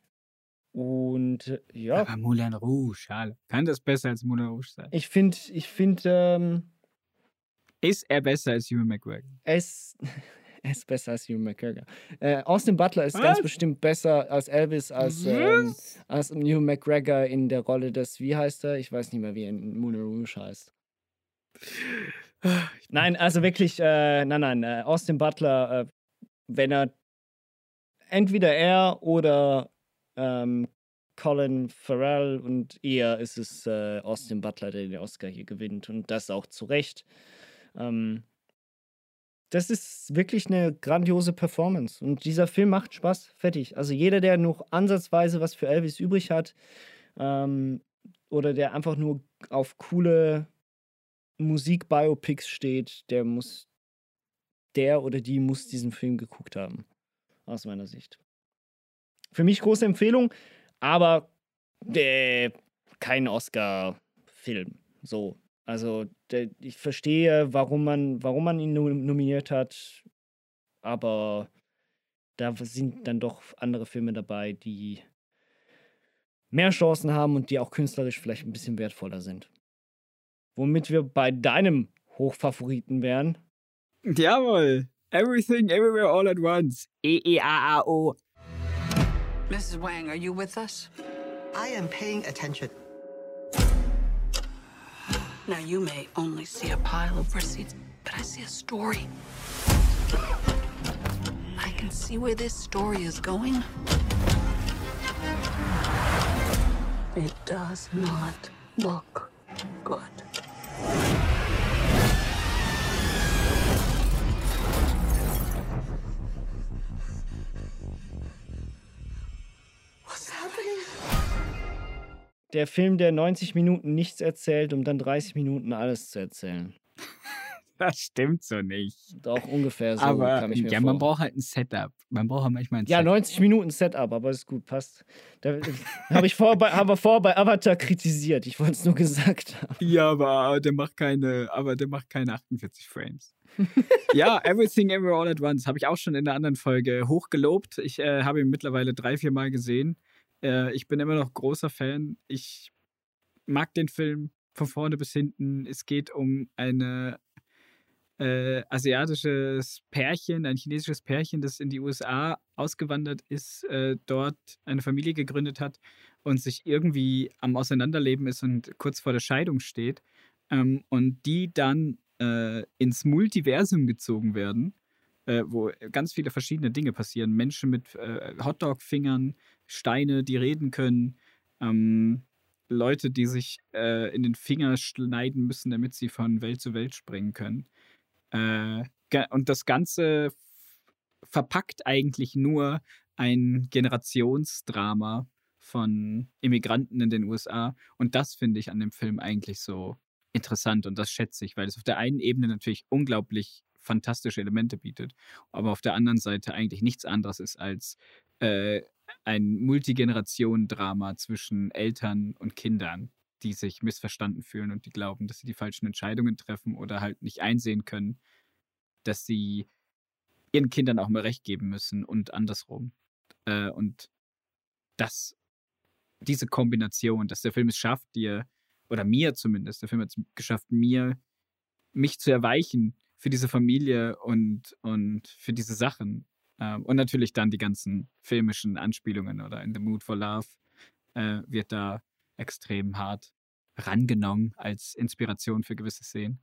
Und äh, ja. Aber Moulin Rouge, Alter. kann das besser als Moulin Rouge sein? Ich finde, ich finde, ähm, ist er besser als Hugh McGregor? Er ist, <laughs> er ist besser als Hugh McGregor. Äh, Austin Butler ist Was? ganz bestimmt besser als Elvis, als, ähm, als Hugh McGregor in der Rolle des, wie heißt er? Ich weiß nicht mehr, wie er in Moulin Rouge heißt. Nein, also wirklich, äh, nein, nein, äh, Austin Butler, äh, wenn er entweder er oder ähm, Colin Farrell und eher ist es äh, Austin Butler, der den Oscar hier gewinnt und das auch zu Recht. Ähm, das ist wirklich eine grandiose Performance und dieser Film macht Spaß, fertig. Also jeder, der noch ansatzweise was für Elvis übrig hat ähm, oder der einfach nur auf coole Musik-Biopics steht, der muss, der oder die muss diesen Film geguckt haben. Aus meiner Sicht. Für mich große Empfehlung, aber äh, kein Oscar-Film. So. Also, der, ich verstehe, warum man, warum man ihn nominiert hat, aber da sind dann doch andere Filme dabei, die mehr Chancen haben und die auch künstlerisch vielleicht ein bisschen wertvoller sind. Womit wir bei deinem Hochfavoriten wären. Jawohl. Everything, Everywhere, All at Once. E-E-A-A-O. Mrs. Wang, are you with us? I am paying attention. Now, you may only see a pile of receipts, but I see a story. I can see where this story is going. It does not look good. Der Film, der 90 Minuten nichts erzählt, um dann 30 Minuten alles zu erzählen. <laughs> Das stimmt so nicht. Doch, ungefähr so. Aber kam ich mir ja, vor. man braucht halt ein Setup. Man braucht halt manchmal ein Ja, Setup. 90 Minuten Setup, aber ist gut, passt. Da habe ich vor bei, habe vor bei Avatar kritisiert. Ich wollte es nur gesagt haben. Ja, aber der macht keine, aber der macht keine 48 Frames. <laughs> ja, Everything Everywhere All at Once habe ich auch schon in einer anderen Folge hochgelobt. Ich äh, habe ihn mittlerweile drei, vier Mal gesehen. Äh, ich bin immer noch großer Fan. Ich mag den Film von vorne bis hinten. Es geht um eine äh, asiatisches Pärchen, ein chinesisches Pärchen, das in die USA ausgewandert ist, äh, dort eine Familie gegründet hat und sich irgendwie am Auseinanderleben ist und kurz vor der Scheidung steht. Ähm, und die dann äh, ins Multiversum gezogen werden, äh, wo ganz viele verschiedene Dinge passieren. Menschen mit äh, Hotdog-Fingern, Steine, die reden können, ähm, Leute, die sich äh, in den Finger schneiden müssen, damit sie von Welt zu Welt springen können. Äh, und das Ganze verpackt eigentlich nur ein Generationsdrama von Immigranten in den USA. Und das finde ich an dem Film eigentlich so interessant und das schätze ich, weil es auf der einen Ebene natürlich unglaublich fantastische Elemente bietet, aber auf der anderen Seite eigentlich nichts anderes ist als äh, ein Multigenerationen-Drama zwischen Eltern und Kindern, die sich missverstanden fühlen und die glauben, dass sie die falschen Entscheidungen treffen oder halt nicht einsehen können, dass sie ihren Kindern auch mal recht geben müssen und andersrum. Äh, und das, diese Kombination, dass der Film es schafft, dir, oder mir zumindest, der Film hat es geschafft, mir, mich zu erweichen für diese Familie und, und für diese Sachen. Ähm, und natürlich dann die ganzen filmischen Anspielungen oder in The Mood for Love äh, wird da extrem hart rangenommen als Inspiration für gewisse Szenen.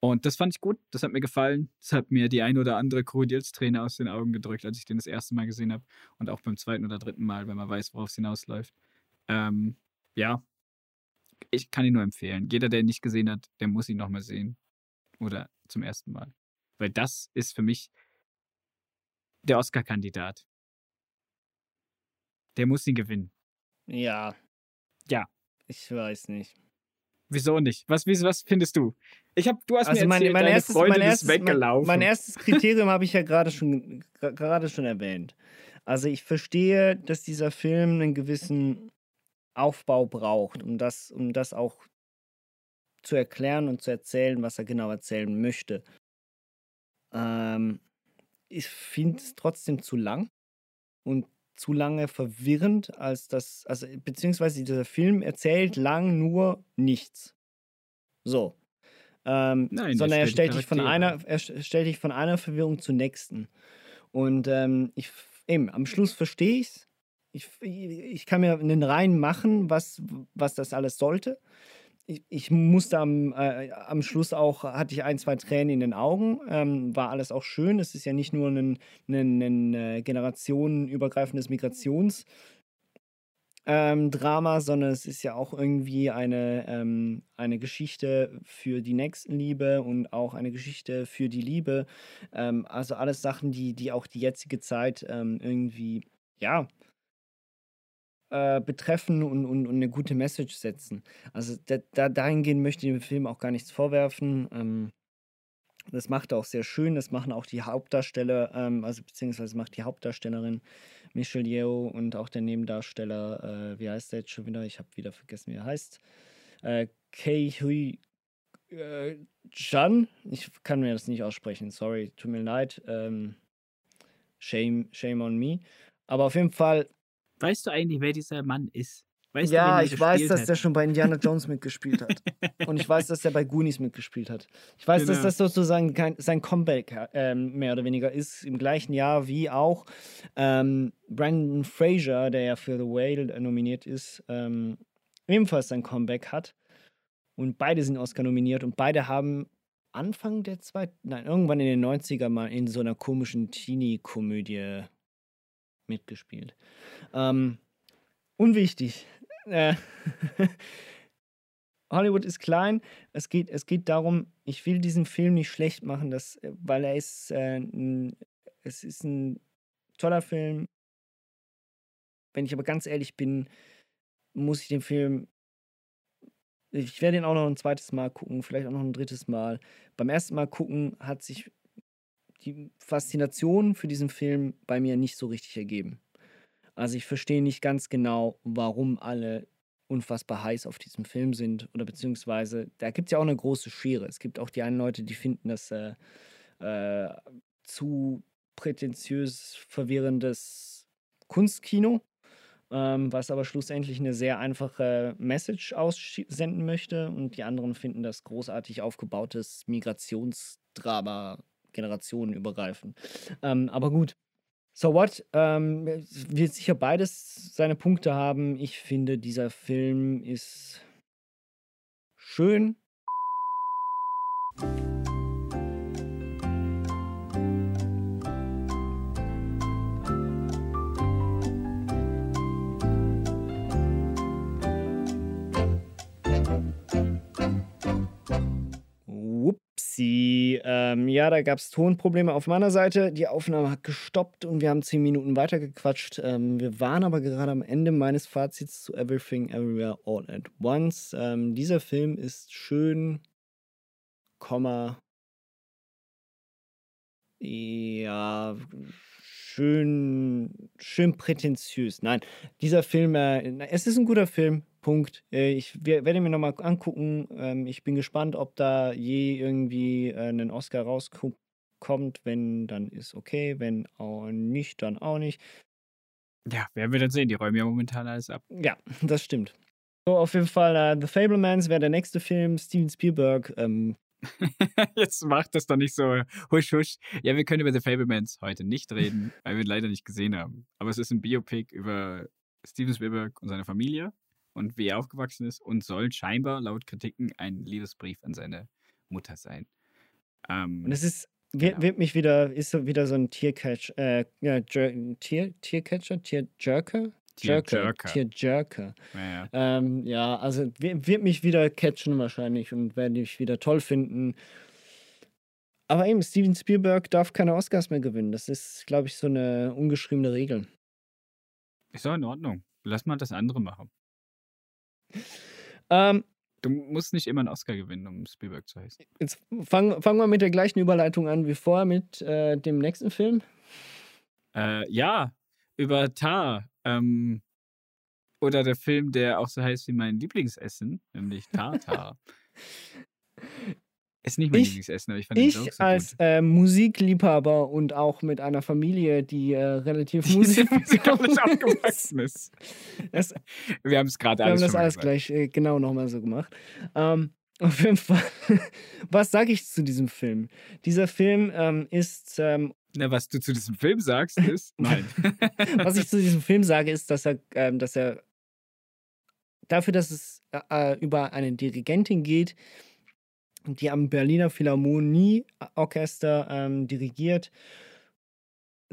Und das fand ich gut, das hat mir gefallen. Das hat mir die ein oder andere Krokodilsträne aus den Augen gedrückt, als ich den das erste Mal gesehen habe. Und auch beim zweiten oder dritten Mal, wenn man weiß, worauf es hinausläuft. Ähm, ja, ich kann ihn nur empfehlen. Jeder, der ihn nicht gesehen hat, der muss ihn nochmal sehen. Oder zum ersten Mal. Weil das ist für mich der Oscar-Kandidat. Der muss ihn gewinnen. Ja. Ja. Ich weiß nicht. Wieso nicht? Was, wie- was findest du? Ich hab, du hast Also mir mein, erzählt, mein, deine erstes, Freundin mein, ist erstes, mein, weggelaufen. mein erstes Kriterium habe ich ja gerade schon, gerade schon erwähnt. Also ich verstehe, dass dieser Film einen gewissen Aufbau braucht, um das, um das auch zu erklären und zu erzählen, was er genau erzählen möchte. Ähm, ich finde es trotzdem zu lang und zu lange verwirrend, als das, also beziehungsweise dieser Film erzählt lang nur nichts. So. Ähm, Nein, der sondern er stellt dich von einer, er st- stellt dich von einer Verwirrung zur nächsten. Und ähm, ich, eben, am Schluss verstehe ich's. Ich, ich kann mir einen Reim machen, was, was das alles sollte. Ich, ich musste am, äh, am Schluss auch, hatte ich ein, zwei Tränen in den Augen. Ähm, war alles auch schön. Es ist ja nicht nur ein, ein, ein äh, generationenübergreifendes Migrations- ähm, Drama, sondern es ist ja auch irgendwie eine, ähm, eine Geschichte für die Nächstenliebe und auch eine Geschichte für die Liebe. Ähm, also alles Sachen, die, die auch die jetzige Zeit ähm, irgendwie, ja, äh, betreffen und, und, und eine gute Message setzen. Also da, da, dahingehend möchte ich dem Film auch gar nichts vorwerfen. Ähm, das macht er auch sehr schön. Das machen auch die Hauptdarsteller, ähm, also beziehungsweise macht die Hauptdarstellerin Michelle Yeoh und auch der Nebendarsteller, äh, wie heißt der jetzt schon wieder? Ich habe wieder vergessen, wie er heißt. Äh, Kei Hui äh, Chan. Ich kann mir das nicht aussprechen. Sorry, tut mir leid. Ähm, shame, shame on me. Aber auf jeden Fall. Weißt du eigentlich, wer dieser Mann ist? Weißt du, ja, er ich weiß, dass hat? der schon bei Indiana Jones mitgespielt hat. <laughs> Und ich weiß, dass der bei Goonies mitgespielt hat. Ich weiß, dass Genau. das sozusagen kein, sein Comeback ähm, mehr oder weniger ist, im gleichen Jahr wie auch ähm, Brandon Fraser, der ja für The Whale nominiert ist, ähm, ebenfalls sein Comeback hat. Und beide sind Oscar nominiert und beide haben Anfang der zweiten, nein, irgendwann in den 90er mal in so einer komischen Teenie-Komödie mitgespielt. Ähm, unwichtig. Äh, <laughs> Hollywood ist klein. Es geht, es geht darum, ich will diesen Film nicht schlecht machen, dass, weil er ist, äh, ein, es ist ein toller Film. Wenn ich aber ganz ehrlich bin, muss ich den Film, ich werde ihn auch noch ein zweites Mal gucken, vielleicht auch noch ein drittes Mal. Beim ersten Mal gucken hat sich die Faszination für diesen Film bei mir nicht so richtig ergeben. Also ich verstehe nicht ganz genau, warum alle unfassbar heiß auf diesem Film sind. Oder beziehungsweise, da gibt es ja auch eine große Schere. Es gibt auch die einen Leute, die finden das äh, äh, zu prätentiös verwirrendes Kunstkino, ähm, was aber schlussendlich eine sehr einfache Message aussenden möchte. Und die anderen finden das großartig aufgebautes Migrationsdrama generationenübergreifend. Ähm, aber gut. So what? Ähm, wird sicher beides seine Punkte haben. Ich finde, dieser Film ist schön. Upsi. Ähm, ja, da gab es Tonprobleme auf meiner Seite. Die Aufnahme hat gestoppt und wir haben zehn Minuten weitergequatscht. Ähm, wir waren aber gerade am Ende meines Fazits zu Everything Everywhere All at Once. Ähm, dieser Film ist schön, Komma, ja, schön, schön prätentiös. Nein, dieser Film, äh, es ist ein guter Film. Punkt. Äh, Ich wer- werde mir nochmal angucken. Ähm, Ich bin gespannt, ob da je irgendwie äh, ein Oscar rauskommt. Wenn, dann ist okay. Wenn auch nicht, dann auch nicht. Ja, werden wir dann sehen. Die räumen ja momentan alles ab. Ja, das stimmt. So, auf jeden Fall, äh, The Fablemans wäre der nächste Film. Steven Spielberg. Ähm, <laughs> Jetzt macht das doch nicht so husch husch. Ja, wir können über The Fablemans heute nicht reden, weil wir ihn leider nicht gesehen haben. Aber es ist ein Biopic über Steven Spielberg und seine Familie und wie er aufgewachsen ist und soll scheinbar laut Kritiken ein Liebesbrief an seine Mutter sein. Ähm, und es ist, wird, wird mich wieder, ist so wieder so ein Tiercatch, äh, ja, Tier, Tiercatcher, Tierjerker? Tierjerker. Tierjerker. Ja, ja. Ähm, ja, also wird, wird mich wieder catchen wahrscheinlich und werde ich wieder toll finden. Aber eben, Steven Spielberg darf keine Oscars mehr gewinnen. Das ist, glaube ich, so eine ungeschriebene Regel. Ist doch in Ordnung. Lass mal das andere machen. Ähm, Du musst nicht immer einen Oscar gewinnen, um Spielberg zu heißen. jetzt fangen fang wir mit der gleichen Überleitung an wie vorher mit äh, dem nächsten Film. Äh, ja, über Tar. Ähm, oder der Film, der auch so heißt wie mein Lieblingsessen, nämlich Tartar. <laughs> Ist nicht mein Ich- Lieblingsessen, aber ich fand den Joke Ich so als äh, Musikliebhaber und auch mit einer Familie, die äh, relativ <laughs> Die Musik musikalisch <laughs> aufgewachsen ist. Das, Wir haben es gerade wir haben alles das alles gleich äh, genau nochmal so gemacht. Ähm, auf jeden Fall, was sage ich zu diesem Film? Dieser Film ähm, ist, ähm, Na, was du zu diesem Film sagst, ist <laughs> nein. <laughs> was ich zu diesem Film sage, ist, dass er, ähm, dass er dafür, dass es äh, über eine Dirigentin geht, die am Berliner Philharmonieorchester ähm, dirigiert,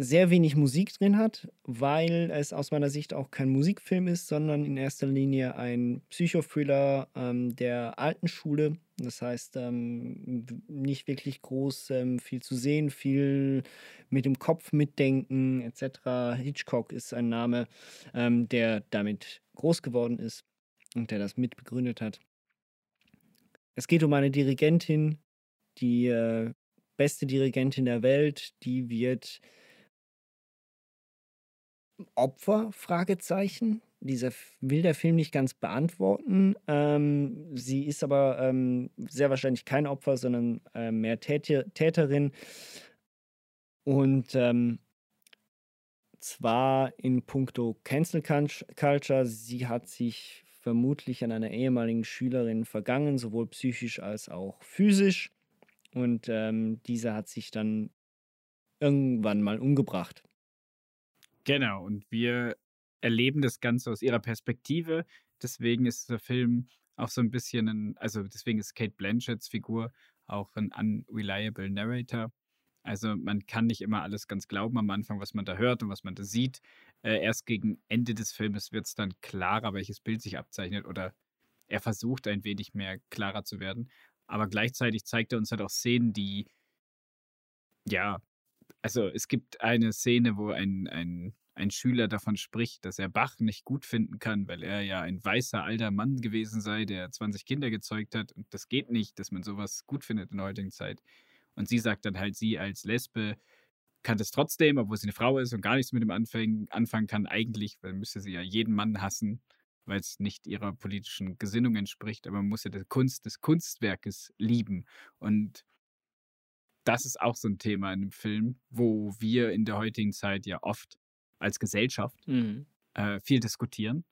sehr wenig Musik drin hat, weil es aus meiner Sicht auch kein Musikfilm ist, sondern in erster Linie ein Psychothriller ähm, der alten Schule. Das heißt, ähm, nicht wirklich groß ähm, viel zu sehen, viel mit dem Kopf mitdenken etc. Hitchcock ist ein Name, ähm, der damit groß geworden ist und der das mitbegründet hat. Es geht um eine Dirigentin, die äh, beste Dirigentin der Welt, die wird Opfer? Fragezeichen. Dieser will der Film nicht ganz beantworten. Ähm, sie ist aber ähm, sehr wahrscheinlich kein Opfer, sondern äh, mehr Täter, Täterin. Und ähm, zwar in puncto Cancel Cult- Culture. Sie hat sich vermutlich an einer ehemaligen Schülerin vergangen, sowohl psychisch als auch physisch. Und ähm, diese hat sich dann irgendwann mal umgebracht. Genau, und wir erleben das Ganze aus ihrer Perspektive. Deswegen ist der Film auch so ein bisschen ein, also deswegen ist Kate Blanchetts Figur auch ein unreliable Narrator. Also man kann nicht immer alles ganz glauben am Anfang, was man da hört und was man da sieht. Äh, erst gegen Ende des Filmes wird es dann klarer, welches Bild sich abzeichnet oder er versucht ein wenig mehr klarer zu werden. Aber gleichzeitig zeigt er uns halt auch Szenen, die ja, also es gibt eine Szene, wo ein, ein, ein Schüler davon spricht, dass er Bach nicht gut finden kann, weil er ja ein weißer alter Mann gewesen sei, der 20 Kinder gezeugt hat. Und das geht nicht, dass man sowas gut findet in der heutigen Zeit. Und sie sagt dann halt, sie als Lesbe kann das trotzdem, obwohl sie eine Frau ist und gar nichts mit dem anfangen, anfangen kann, eigentlich, weil müsste sie ja jeden Mann hassen, weil es nicht ihrer politischen Gesinnung entspricht, aber man muss ja die Kunst des Kunstwerkes lieben. Und das ist auch so ein Thema in dem Film, wo wir in der heutigen Zeit ja oft als Gesellschaft Mhm. äh, viel diskutieren.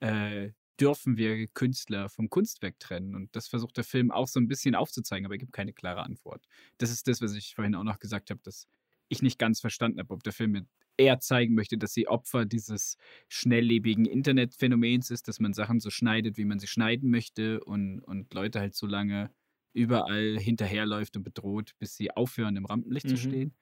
Äh, dürfen wir Künstler vom Kunstwerk trennen? Und das versucht der Film auch so ein bisschen aufzuzeigen, aber er gibt keine klare Antwort. Das ist das, was ich vorhin auch noch gesagt habe, dass ich nicht ganz verstanden habe, ob der Film mir eher zeigen möchte, dass sie Opfer dieses schnelllebigen Internetphänomens ist, dass man Sachen so schneidet, wie man sie schneiden möchte und, und Leute halt so lange überall hinterherläuft und bedroht, bis sie aufhören, im Rampenlicht zu Mhm. stehen.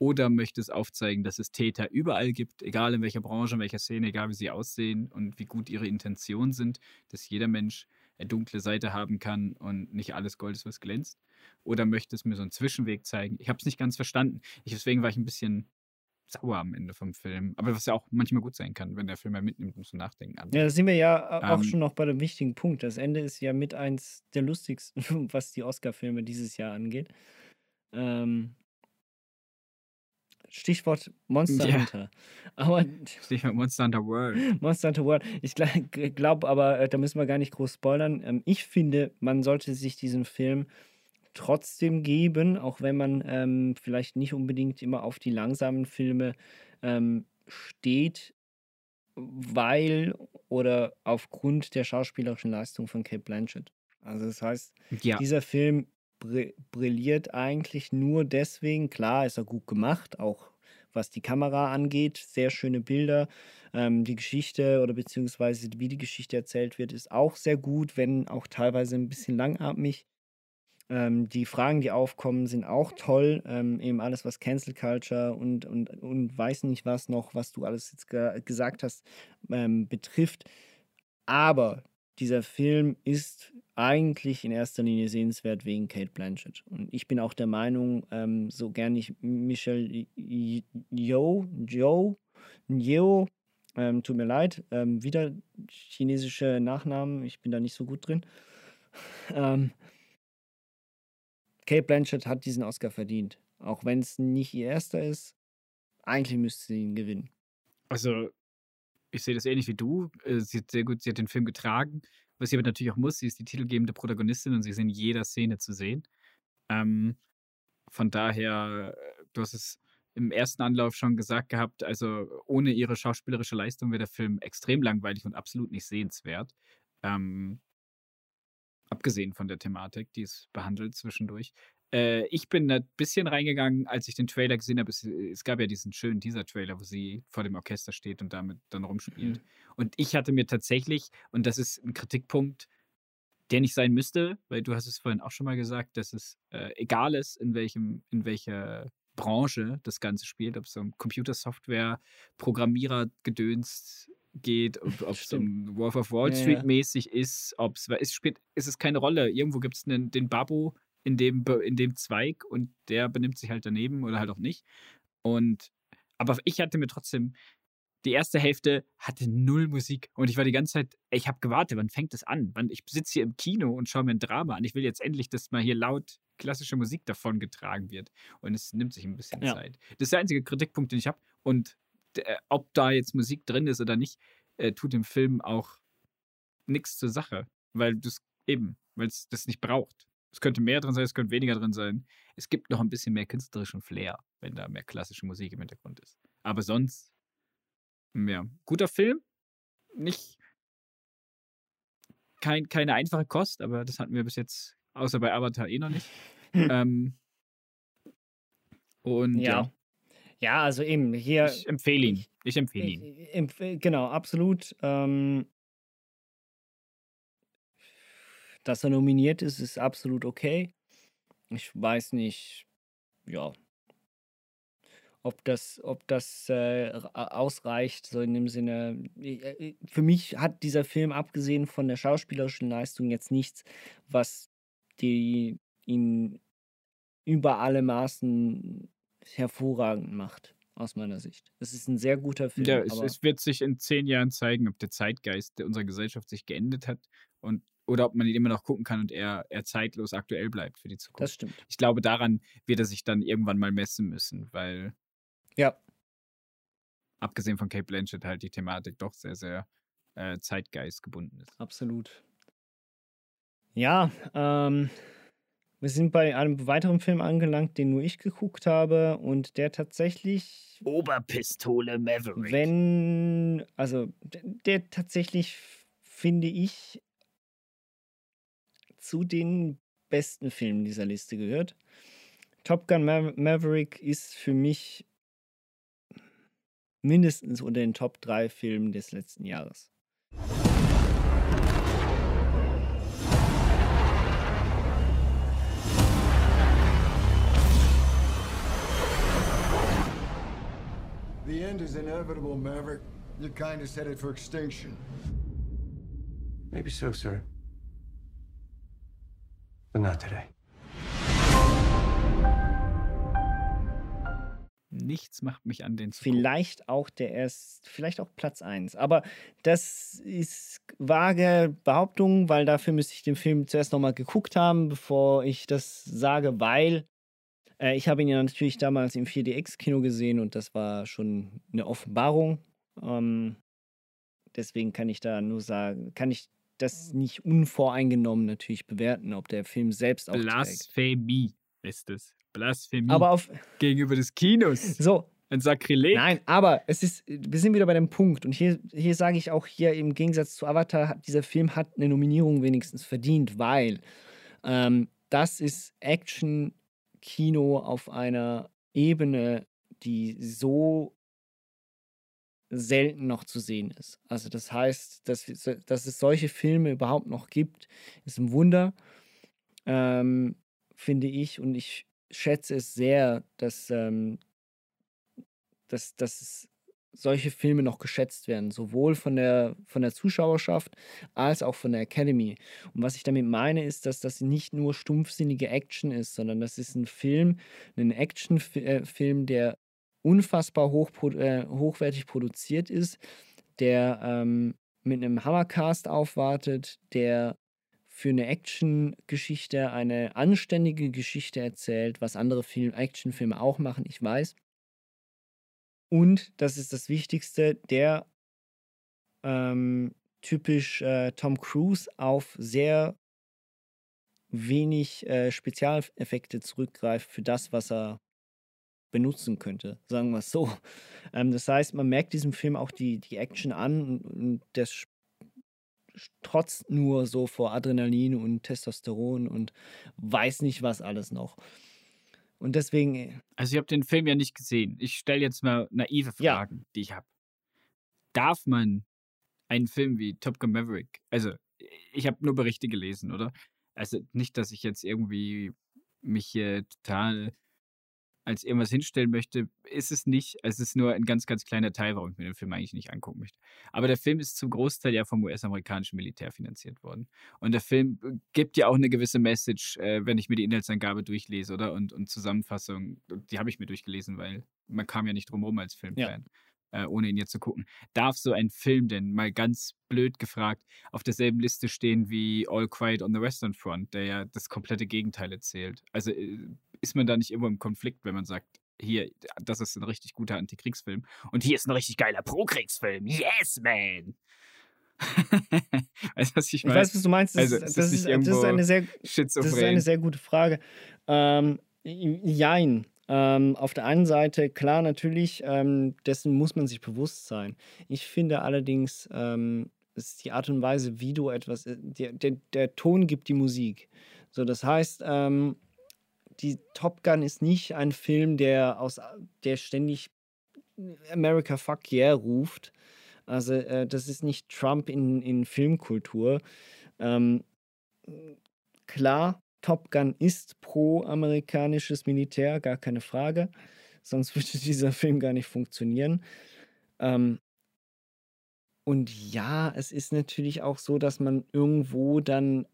Oder möchte es aufzeigen, dass es Täter überall gibt, egal in welcher Branche, in welcher Szene, egal wie sie aussehen und wie gut ihre Intentionen sind, dass jeder Mensch eine dunkle Seite haben kann und nicht alles Gold ist, was glänzt. Oder möchte es mir so einen Zwischenweg zeigen? Ich habe es nicht ganz verstanden. Ich, deswegen war ich ein bisschen sauer am Ende vom Film. Aber was ja auch manchmal gut sein kann, wenn der Film mal mitnimmt und zum Nachdenken an. Ja, da sind wir ja äh, auch Ähm, schon noch bei dem wichtigen Punkt. Das Ende ist ja mit eins der lustigsten, <laughs> was die Oscar-Filme dieses Jahr angeht. Ähm, Stichwort Monster Ja. Hunter. Aber <laughs> Stichwort Monster Hunter World. <laughs> Monster Hunter World. Ich glaube aber, äh, da müssen wir gar nicht groß spoilern. Ähm, ich finde, man sollte sich diesen Film trotzdem geben, auch wenn man ähm, vielleicht nicht unbedingt immer auf die langsamen Filme ähm, steht, weil oder aufgrund der schauspielerischen Leistung von Kate Blanchett. Also das heißt, Ja. dieser Film bri- brilliert eigentlich nur deswegen, klar ist er gut gemacht, auch was die Kamera angeht, sehr schöne Bilder. Ähm, die Geschichte oder beziehungsweise wie die Geschichte erzählt wird, ist auch sehr gut, wenn auch teilweise ein bisschen langatmig. Ähm, die Fragen, die aufkommen, sind auch toll. Ähm, eben alles, was Cancel Culture und, und, und weiß nicht was noch, was du alles jetzt ge gesagt hast, ähm, betrifft. Aber dieser Film ist eigentlich in erster Linie sehenswert wegen Kate Blanchett. Und ich bin auch der Meinung, ähm, so gern ich Michelle Yeoh, Joe, Yeo, ähm, tut mir leid, ähm, wieder chinesische Nachnamen, ich bin da nicht so gut drin. <laughs> Ähm, Kate Blanchett hat diesen Oscar verdient. Auch wenn es nicht ihr erster ist, eigentlich müsste sie ihn gewinnen. Also, ich sehe das ähnlich wie du. Äh, sie hat sehr gut, sie hat den Film getragen. Was sie aber natürlich auch muss, sie ist die titelgebende Protagonistin und sie ist in jeder Szene zu sehen. Ähm, von daher, äh, du hast es im ersten Anlauf schon gesagt gehabt, also ohne ihre schauspielerische Leistung wäre der Film extrem langweilig und absolut nicht sehenswert. Ähm, abgesehen von der Thematik, die es behandelt zwischendurch. Äh, ich bin ein bisschen reingegangen, als ich den Trailer gesehen habe. Es, es gab ja diesen schönen Teaser-Trailer, wo sie vor dem Orchester steht und damit dann rumspielt. Mhm. Und ich hatte mir tatsächlich, und das ist ein Kritikpunkt, der nicht sein müsste, weil du hast es vorhin auch schon mal gesagt, dass es äh, egal ist, in welchem, in welcher Branche das Ganze spielt, ob es um Computersoftware, Programmierer gedönst geht, ob <laughs> es um Wolf of Wall Street mäßig ist, ob es, es spielt, ist es keine Rolle. Irgendwo gibt es den Babu, in dem, in dem Zweig und der benimmt sich halt daneben oder halt auch nicht. Und aber ich hatte mir trotzdem die erste Hälfte hatte null Musik und ich war die ganze Zeit, ich habe gewartet, wann fängt es an? Ich sitze hier im Kino und schaue mir ein Drama an. Ich will jetzt endlich, dass mal hier laut klassische Musik davon getragen wird. Und es nimmt sich ein bisschen ja. Zeit. Das ist der einzige Kritikpunkt, den ich habe. Und ob da jetzt Musik drin ist oder nicht, äh, tut dem Film auch nichts zur Sache. Weil das eben, weil es das nicht braucht. Es könnte mehr drin sein, es könnte weniger drin sein. Es gibt noch ein bisschen mehr künstlerischen Flair, wenn da mehr klassische Musik im Hintergrund ist. Aber sonst, ja, guter Film. Nicht kein, keine einfache Kost, aber das hatten wir bis jetzt, außer bei Avatar eh noch nicht. <laughs> ähm, und ja. ja. Ja. also eben hier. Ich empfehle ihn. Ich empfehle ihn. genau, absolut. Ähm, Dass er nominiert ist, ist absolut okay. Ich weiß nicht, ja, ob das, ob das äh, ausreicht, so in dem Sinne. Äh, für mich hat dieser Film, abgesehen von der schauspielerischen Leistung, jetzt nichts, was die ihn über alle Maßen hervorragend macht, aus meiner Sicht. Es ist ein sehr guter Film. Ja, es, es wird sich in zehn Jahren zeigen, ob der Zeitgeist unserer Gesellschaft sich geändert hat und oder ob man ihn immer noch gucken kann und er, er zeitlos aktuell bleibt für die Zukunft. Das stimmt. Ich glaube, daran wird er sich dann irgendwann mal messen müssen, weil. Ja. Abgesehen von Kate Blanchett halt die Thematik doch sehr, sehr äh, zeitgeistgebunden ist. Absolut. Ja, ähm, wir sind bei einem weiteren Film angelangt, den nur ich geguckt habe und der tatsächlich. Oberpistole Maverick. Wenn, also der tatsächlich, finde ich, zu den besten Filmen dieser Liste gehört. Top Gun Ma Maverick ist für mich mindestens unter den Top 3 Filmen des letzten Jahres. The end is inevitable, Maverick. Your kind is headed for extinction. Maybe so, sir. But not today. Nichts macht mich an den zu Vielleicht auch der erst, vielleicht auch Platz 1. Aber das ist vage Behauptung, weil dafür müsste ich den Film zuerst nochmal geguckt haben, bevor ich das sage, weil äh, ich habe ihn ja natürlich damals im 4DX-Kino gesehen und das war schon eine Offenbarung. Ähm, deswegen kann ich da nur sagen, kann ich das nicht unvoreingenommen natürlich bewerten, ob der Film selbst auch Blasphemie trägt. ist es. Blasphemie aber auf, gegenüber des Kinos. So. Ein Sakrileg. Nein, aber es ist, wir sind wieder bei dem Punkt. Und hier, hier sage ich auch hier im Gegensatz zu Avatar, dieser Film hat eine Nominierung wenigstens verdient, weil ähm, das ist Action-Kino auf einer Ebene, die so selten noch zu sehen ist. Also das heißt, dass, dass es solche Filme überhaupt noch gibt, ist ein Wunder, ähm, finde ich. Und ich schätze es sehr, dass, ähm, dass, dass es solche Filme noch geschätzt werden, sowohl von der, von der Zuschauerschaft als auch von der Academy. Und was ich damit meine, ist, dass das nicht nur stumpfsinnige Action ist, sondern das ist ein Film, ein Actionfilm, der unfassbar hoch, äh, hochwertig produziert ist, der ähm, mit einem Hammercast aufwartet, der für eine Actiongeschichte eine anständige Geschichte erzählt, was andere Film Actionfilme auch machen, ich weiß. Und, das ist das Wichtigste, der ähm, typisch äh, Tom Cruise auf sehr wenig äh, Spezialeffekte zurückgreift für das, was er benutzen könnte, sagen wir es so. <laughs> Ähm, das heißt, man merkt diesem Film auch die, die Action an und, und das trotzt nur so vor Adrenalin und Testosteron und weiß nicht was alles noch. Und deswegen. Äh Also, ich habe den Film ja nicht gesehen. Ich stelle jetzt mal naive Fragen, ja. die ich habe. Darf man einen Film wie Top Gun Maverick, also ich habe nur Berichte gelesen, oder? Also nicht, dass ich jetzt irgendwie mich hier total als irgendwas hinstellen möchte, ist es nicht. Es ist nur ein ganz, ganz kleiner Teil, warum ich mir den Film eigentlich nicht angucken möchte. Aber der Film ist zum Großteil ja vom US-amerikanischen Militär finanziert worden. Und der Film äh, gibt ja auch eine gewisse Message, äh, wenn ich mir die Inhaltsangabe durchlese, oder? Und, und Zusammenfassung, die habe ich mir durchgelesen, weil man kam ja nicht drum herum als Filmfan. Ja. Äh, ohne ihn jetzt zu gucken. Darf so ein Film denn mal ganz blöd gefragt auf derselben Liste stehen wie All Quiet on the Western Front, der ja das komplette Gegenteil erzählt? Also äh, ist man da nicht immer im Konflikt, wenn man sagt, hier, das ist ein richtig guter Antikriegsfilm und hier ist ein richtig geiler Prokriegsfilm. Yes, man! <laughs> weißt, was ich, ich weiß, was du meinst. Das, also, das, ist, das, ist, eine sehr, das ist eine sehr gute Frage. Ähm, jein. Ähm, auf der einen Seite, klar, natürlich, ähm, dessen muss man sich bewusst sein. Ich finde allerdings, ähm, es ist die Art und Weise, wie du etwas, äh, der, der, der Ton gibt die Musik. So, das heißt, ähm, die Top Gun ist nicht ein Film, der aus der ständig America fuck yeah ruft. Also äh, das ist nicht Trump in, in Filmkultur. Ähm, klar, Top Gun ist pro-amerikanisches Militär, gar keine Frage. Sonst <laughs> würde dieser Film gar nicht funktionieren. Ähm, und ja, es ist natürlich auch so, dass man irgendwo dann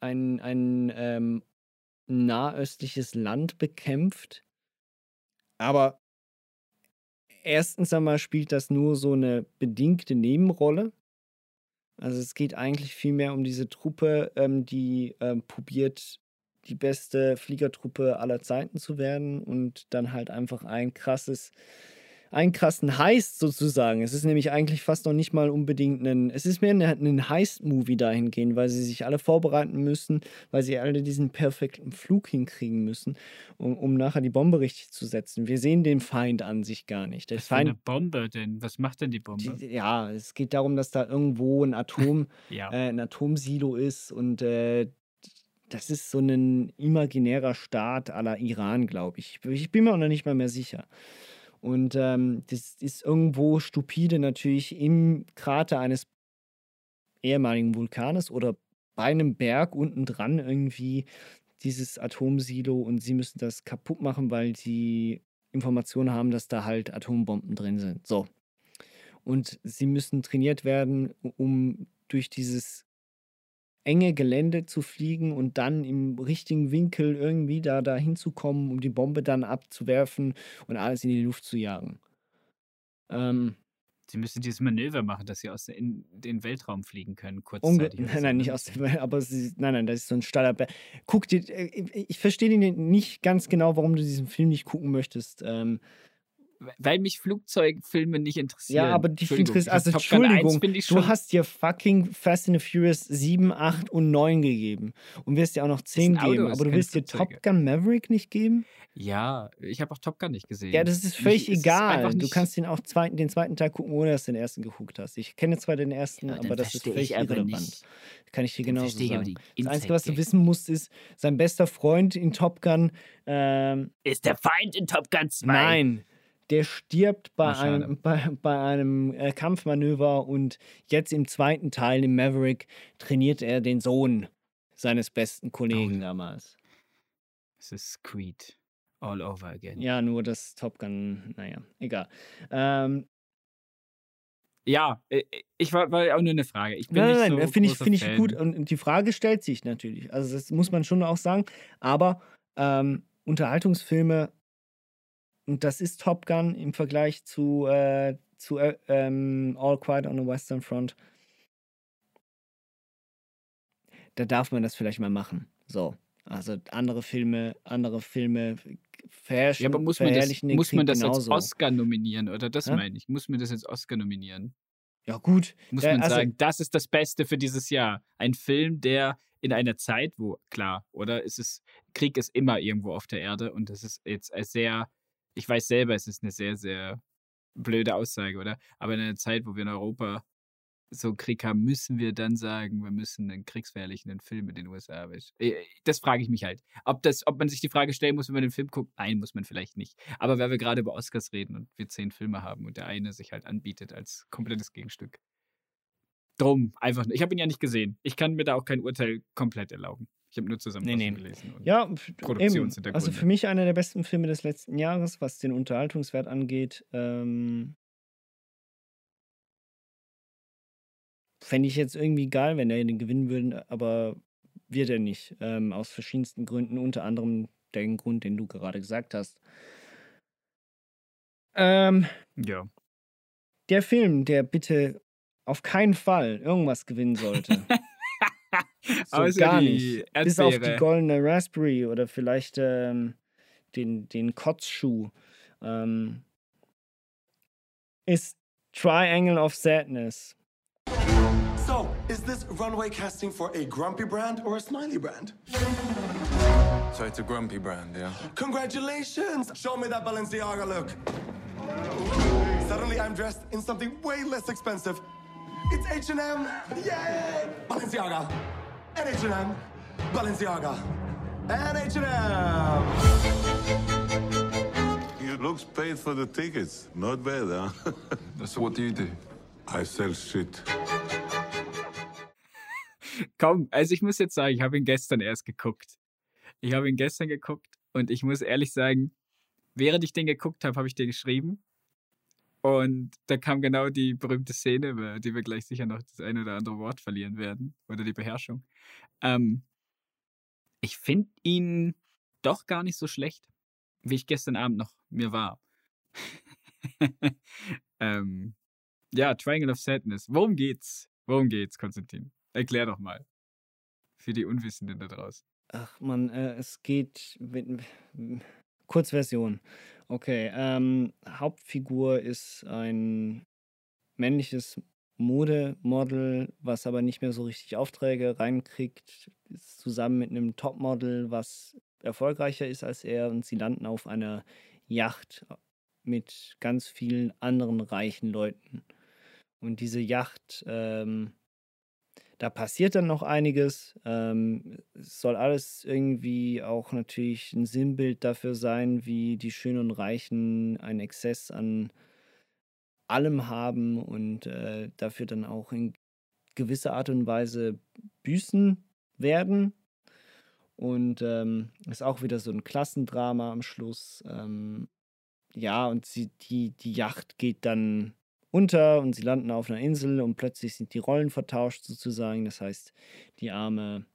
ein, ein ähm, nahöstliches Land bekämpft. Aber erstens einmal spielt das nur so eine bedingte Nebenrolle. Also es geht eigentlich vielmehr um diese Truppe, ähm, die ähm, probiert, die beste Fliegertruppe aller Zeiten zu werden und dann halt einfach ein krasses einen krassen Heist sozusagen. Es ist nämlich eigentlich fast noch nicht mal unbedingt ein, es ist mehr ein Heist-Movie dahingehend, weil sie sich alle vorbereiten müssen, weil sie alle diesen perfekten Flug hinkriegen müssen, um, um nachher die Bombe richtig zu setzen. Wir sehen den Feind an sich gar nicht. Der Was Feind, für eine Bombe denn? Was macht denn die Bombe? Die, ja, es geht darum, dass da irgendwo ein Atom, <laughs> ja. äh, ein Atomsilo ist und äh, das ist so ein imaginärer Staat aller Iran, glaube ich. Ich bin mir auch noch nicht mal mehr sicher. Und ähm, das ist irgendwo stupide natürlich im Krater eines ehemaligen Vulkanes oder bei einem Berg unten dran irgendwie dieses Atomsilo und sie müssen das kaputt machen, weil sie Informationen haben, dass da halt Atombomben drin sind. So. Und sie müssen trainiert werden, um durch dieses enge Gelände zu fliegen und dann im richtigen Winkel irgendwie da, da hinzukommen, um die Bombe dann abzuwerfen und alles in die Luft zu jagen. Ähm, Sie müssen dieses Manöver machen, dass sie aus in den Weltraum fliegen können, kurzzeitig. Nein, nein, nicht ne? aus dem Weltraum, aber sie, nein, nein, das ist so ein Berg. Guck dir, äh, ich verstehe nicht ganz genau, warum du diesen Film nicht gucken möchtest. Ähm, weil mich Flugzeugfilme nicht interessieren. Ja, aber dich interessiert. Also, Entschuldigung, du hast dir fucking Fast and the Furious 7, 8 und 9 gegeben. Und wirst dir auch noch 10 geben. aber du willst dir Top Gun Maverick nicht geben? Ja, ich habe auch Top Gun nicht gesehen. Ja, das ist völlig nicht, egal. Ist du kannst den auch zweiten, den zweiten Teil gucken, ohne dass du den ersten geguckt hast. Ich kenne zwar den ersten, ja, aber das ist völlig irrelevant. Kann ich dir genau sagen. Das Einzige, was du wissen musst, ist, sein bester Freund in Top Gun ähm, ist der Feind in Top Gun 2. Nein der stirbt bei einem, <laughs> bei, bei einem äh, Kampfmanöver und jetzt im zweiten Teil, im Maverick, trainiert er den Sohn seines besten Kollegen oh. damals. Es ist Creed. all over again. Ja, nur das Top Gun, naja, egal. Ähm, Ja, äh, ich war, war auch nur eine Frage. Ich bin Nein, nicht nein, so nein, finde ich, finde ich gut. Und und die Frage stellt sich natürlich. Also, das muss man schon auch sagen. Aber ähm, Unterhaltungsfilme, und das ist Top Gun im Vergleich zu, äh, zu äh, ähm, All Quiet on the Western Front. Da darf man das vielleicht mal machen. So. Also andere Filme, andere Filme verherrlichen, Ja, aber muss man das, muss man das als. Oscar nominieren? Oder das Hä? meine ich. Muss man das als Oscar nominieren? Ja, gut. Muss man also- sagen, das ist das Beste für dieses Jahr. Ein Film, der in einer Zeit, wo, klar, oder? Es ist, Krieg ist immer irgendwo auf der Erde und das ist jetzt sehr, ich weiß selber, es ist eine sehr, sehr blöde Aussage, oder? Aber in einer Zeit, wo wir in Europa so einen Krieg haben, müssen wir dann sagen, wir müssen einen kriegsverherrlichenden Film in den USA. weißt du? Äh, Das frage ich mich halt. Ob, das, ob man sich die Frage stellen muss, wenn man den Film guckt, nein, muss man vielleicht nicht. Aber weil wir gerade über Oscars reden und wir zehn Filme haben und der eine sich halt anbietet als komplettes Gegenstück. Drum, einfach. Ich habe ihn ja nicht gesehen. Ich kann mir da auch kein Urteil komplett erlauben. Ich habe nur zusammen nee. gelesen. Und Ja. Produktionshintergründe. Also für mich einer der besten Filme des letzten Jahres, was den Unterhaltungswert angeht. Ähm, Fände ich jetzt irgendwie geil, wenn er den gewinnen würde, aber wird er nicht. Ähm, aus verschiedensten Gründen, unter anderem den Grund, den du gerade gesagt hast. Ähm, Ja. der Film, der bitte auf keinen Fall irgendwas gewinnen sollte. <laughs> so Außer gar die nicht. Bis auf die goldene Raspberry oder vielleicht ähm, den, den Kotzschuh. Ähm, ist Triangle of Sadness. So, is this runway casting for a grumpy brand or a smiley brand? So it's a grumpy brand, yeah? Congratulations! Show me that Balenciaga look. Suddenly I'm dressed in something way less expensive. It's H&M! Yay! Balenciaga! And H&M! Balenciaga! And H&M! You looks paid for the tickets. Not bad, huh? <laughs> So what do you do? I sell shit. Komm, also ich muss jetzt sagen, ich habe ihn gestern erst geguckt. Ich habe ihn gestern geguckt und ich muss ehrlich sagen, während ich den geguckt habe, habe ich dir geschrieben. Und da kam genau die berühmte Szene, über die wir gleich sicher noch das eine oder andere Wort verlieren werden. Oder die Beherrschung. Ähm, ich finde ihn doch gar nicht so schlecht, wie ich gestern Abend noch mir war. <laughs> ähm, ja, Triangle of Sadness. Worum geht's? Worum geht's, Konstantin? Erklär doch mal. Für die Unwissenden da draußen. Ach man, äh, es geht. Mit, Kurzversion. Okay. Ähm, Hauptfigur ist ein männliches Modemodel, was aber nicht mehr so richtig Aufträge reinkriegt, ist zusammen mit einem Topmodel, was erfolgreicher ist als er, und sie landen auf einer Yacht mit ganz vielen anderen reichen Leuten. Und diese Yacht, ähm, da passiert dann noch einiges. Ähm, es soll alles irgendwie auch natürlich ein Sinnbild dafür sein, wie die Schönen und Reichen einen Exzess an allem haben und äh, dafür dann auch in gewisser Art und Weise büßen werden. Und ähm, ist auch wieder so ein Klassendrama am Schluss. Ähm, ja, und sie, die, die Yacht geht dann unter und sie landen auf einer Insel und plötzlich sind die Rollen vertauscht sozusagen. Das heißt, die arme,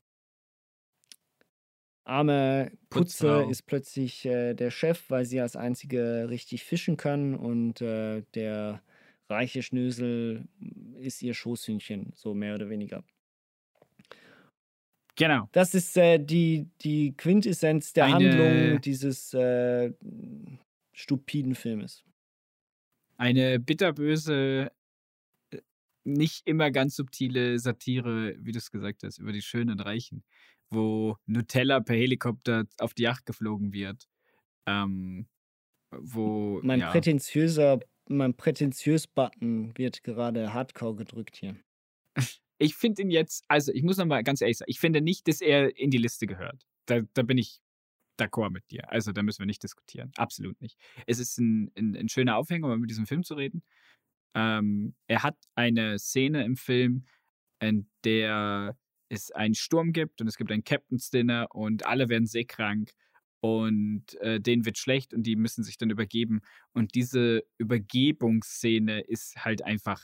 arme Putze Putzfrau. ist plötzlich äh, der Chef, weil sie als einzige richtig fischen kann und äh, der reiche Schnösel ist ihr Schoßhündchen, so mehr oder weniger. Genau. Das ist äh, die, die Quintessenz der Eine- Handlung dieses äh, stupiden Filmes. Eine bitterböse, äh, nicht immer ganz subtile Satire, wie du es gesagt hast, über die Schönen und Reichen, wo Nutella per Helikopter auf die Yacht geflogen wird. Ähm, wo. Mein ja, prätentiöser, mein prätentiös Button wird gerade hardcore gedrückt hier. ich finde ihn jetzt, also ich muss nochmal ganz ehrlich sagen, ich finde nicht, dass er in die Liste gehört. Da, da bin ich d'accord mit dir. Also da müssen wir nicht diskutieren. Absolut nicht. Es ist ein, ein, ein schöner Aufhänger, um über diesen Film zu reden. Ähm, er hat eine Szene im Film, in der es einen Sturm gibt und es gibt ein Captain's Dinner und alle werden seekrank und äh, denen wird schlecht und die müssen sich dann übergeben. Und diese Übergebungsszene ist halt einfach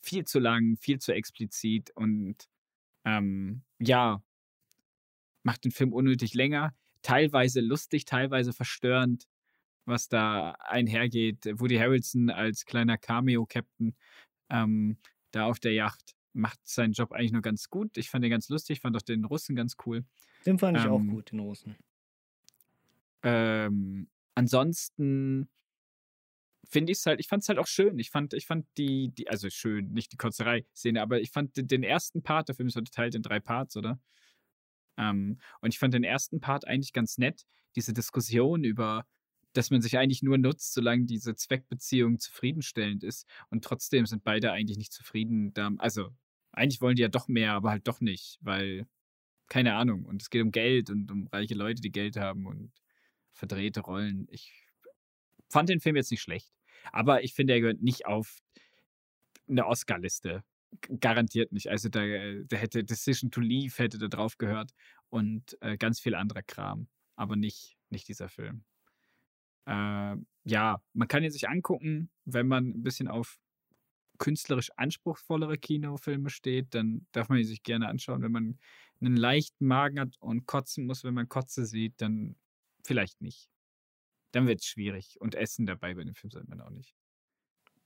viel zu lang, viel zu explizit und ähm, ja, macht den Film unnötig länger, teilweise lustig, teilweise verstörend, was da einhergeht. Woody Harrelson als kleiner Cameo-Captain ähm, da auf der Yacht macht seinen Job eigentlich nur ganz gut. Ich fand den ganz lustig, fand auch den Russen ganz cool. Den fand ich Ähm, auch gut, den Russen. Ähm, ansonsten finde ich es halt, ich fand es halt auch schön. Ich fand, ich fand die, die, also schön, nicht die Kotzerei-Szene, aber ich fand den- den ersten Part, der Film ist unterteilt in drei Parts, oder? Ähm, und ich fand den ersten Part eigentlich ganz nett. Diese Diskussion über, dass man sich eigentlich nur nutzt, solange diese Zweckbeziehung zufriedenstellend ist. Und trotzdem sind beide eigentlich nicht zufrieden. Also, eigentlich wollen die ja doch mehr, aber halt doch nicht, weil, keine Ahnung. Und es geht um Geld und um reiche Leute, die Geld haben und verdrehte Rollen. Ich fand den Film jetzt nicht schlecht. Aber ich finde, er gehört nicht auf eine Oscar-Liste. Garantiert nicht. Also da, da hätte Decision to Leave hätte da drauf gehört und äh, ganz viel anderer Kram. Aber nicht, nicht dieser Film. Äh, ja, man kann ihn sich angucken, wenn man ein bisschen auf künstlerisch anspruchsvollere Kinofilme steht, dann darf man ihn sich gerne anschauen. Wenn man einen leichten Magen hat und kotzen muss, wenn man Kotze sieht, dann vielleicht nicht. Dann wird es schwierig. Und Essen dabei bei dem Film sollte man auch nicht.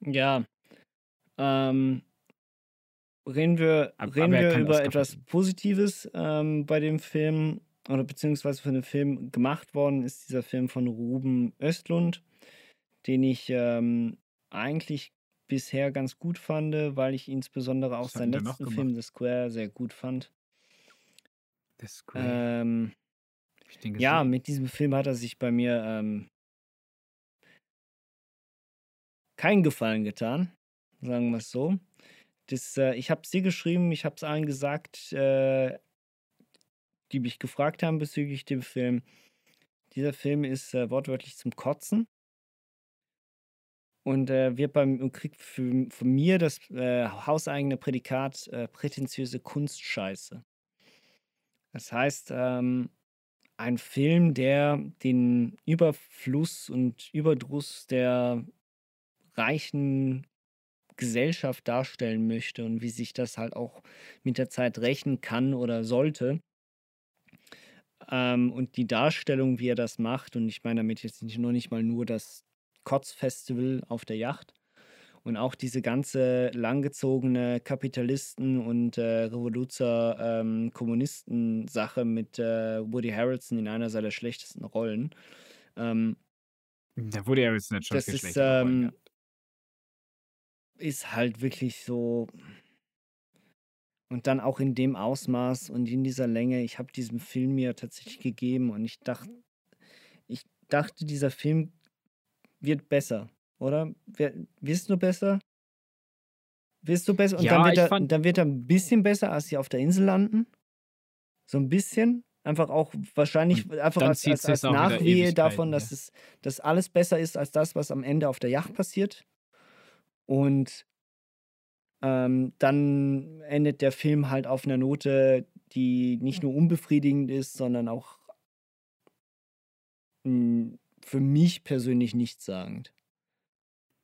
Ja. Ähm, reden wir, Ab- reden aber er wir über etwas. Positives ähm, bei dem Film oder beziehungsweise von dem Film gemacht worden ist dieser Film von Ruben Östlund, den ich ähm, eigentlich bisher ganz gut fand, weil ich insbesondere auch Was seinen letzten Film? The Square sehr gut fand. The Square. Ähm, ja, mit diesem Film hat er sich bei mir ähm, keinen Gefallen getan, sagen wir es so. Das, äh, ich habe es dir geschrieben, ich habe es allen gesagt, äh, die mich gefragt haben bezüglich dem Film. Dieser Film ist äh, wortwörtlich zum Kotzen und äh, wird beim und kriegt für, von mir das äh, hauseigene Prädikat äh, prätentiöse Kunstscheiße. Das heißt, ähm, ein Film, der den Überfluss und Überdruss der reichen Gesellschaft darstellen möchte und wie sich das halt auch mit der Zeit rächen kann oder sollte. Ähm, und die Darstellung, wie er das macht, und ich meine damit jetzt nicht nur nicht mal nur das Kotzfestival auf der Yacht und auch diese ganze langgezogene Kapitalisten- und äh, Revoluzer-Kommunisten-Sache mit äh, Woody Harrelson in einer seiner schlechtesten Rollen. Ähm, Da wurde ja jetzt nicht schon das ist. Rollen ähm, gehabt. Ist halt wirklich so. Und dann auch in dem Ausmaß und in dieser Länge. Ich habe diesem Film mir tatsächlich gegeben und ich dachte, ich dachte, dieser Film wird besser, oder? Wirst du besser? Wirst du besser? Und Ja, dann, wird er, fand- dann wird er ein bisschen besser, als sie auf der Insel landen. So ein bisschen. Einfach auch wahrscheinlich einfach dann als, als, als Nachwehe davon, ja. dass es dass alles besser ist als das, was am Ende auf der Yacht passiert. Und ähm, dann endet der Film halt auf einer Note, die nicht nur unbefriedigend ist, sondern auch mh, für mich persönlich nichtssagend.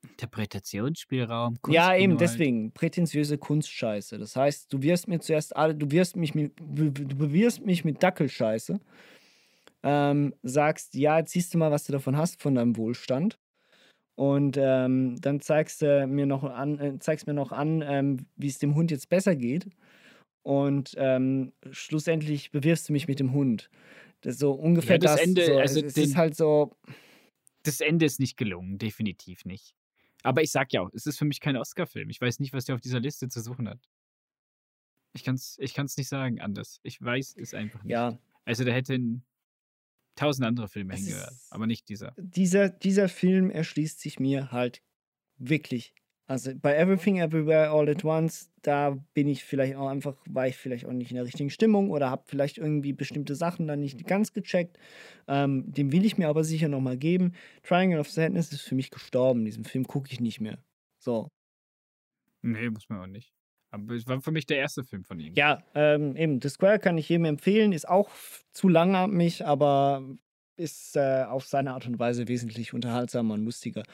Interpretationsspielraum. Ja, eben deswegen prätentiöse Kunstscheiße. Das heißt, du wirst mir zuerst alle, du wirst mich mit, du bewirfst mich mit Dackelscheiße, ähm, sagst, ja, jetzt siehst du mal, was du davon hast von deinem Wohlstand. Und ähm, dann zeigst du mir noch an, äh, zeigst mir noch an, ähm, wie es dem Hund jetzt besser geht. Und ähm, schlussendlich bewirfst du mich mit dem Hund. Das ist so ungefähr Ja, das das. Ende, so, also es den- ist halt so. Das Ende ist nicht gelungen, definitiv nicht. Aber ich sag ja auch, es ist für mich kein Oscar-Film. Ich weiß nicht, was der auf dieser Liste zu suchen hat. Ich kann's, ich kann's nicht sagen anders. Ich weiß es einfach nicht. Ja. Also da hätten tausend andere Filme Es hingehört, aber nicht dieser. dieser, dieser Film erschließt sich mir halt wirklich. Also bei Everything Everywhere All at Once, da bin ich vielleicht auch einfach, war ich vielleicht auch nicht in der richtigen Stimmung oder habe vielleicht irgendwie bestimmte Sachen dann nicht ganz gecheckt. Ähm, dem will ich mir aber sicher nochmal geben. Triangle of Sadness ist für mich gestorben. Diesen Film gucke ich nicht mehr. So. Nee, muss man auch nicht. Aber es war für mich der erste Film von ihm. Ja, ähm, eben, The Square kann ich jedem empfehlen, ist auch zu langatmig, aber ist äh, auf seine Art und Weise wesentlich unterhaltsamer und lustiger.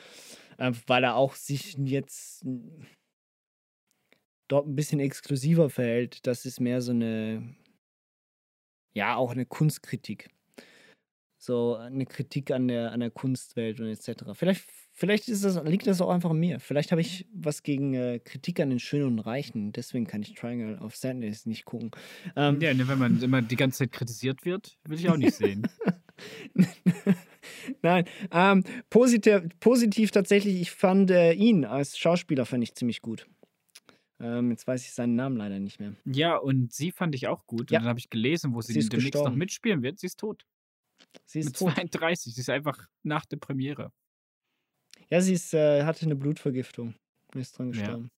Äh, weil er auch sich jetzt dort ein bisschen exklusiver verhält. Das ist mehr so eine, ja, auch eine Kunstkritik. So eine Kritik an der, an der Kunstwelt und etc. Vielleicht, vielleicht ist das, liegt das auch einfach an mir. Vielleicht habe ich was gegen äh, Kritik an den Schönen und Reichen. Deswegen kann ich Triangle of Sadness nicht gucken. Ähm, ja, ne, wenn man immer die ganze Zeit kritisiert wird, will ich auch nicht sehen. <laughs> Nein, ähm, positiv, positiv tatsächlich, ich fand äh, ihn als Schauspieler fand ich ziemlich gut. Ähm, jetzt weiß ich seinen Namen leider nicht mehr. Ja, und sie fand ich auch gut. Ja. Und dann habe ich gelesen, wo sie, Sie demnächst noch mitspielen wird. Sie ist tot. Sie ist Mit tot. 32. Sie ist einfach nach der Premiere. Ja, sie ist, äh, hatte eine Blutvergiftung. und Ist dran Ja. gestorben.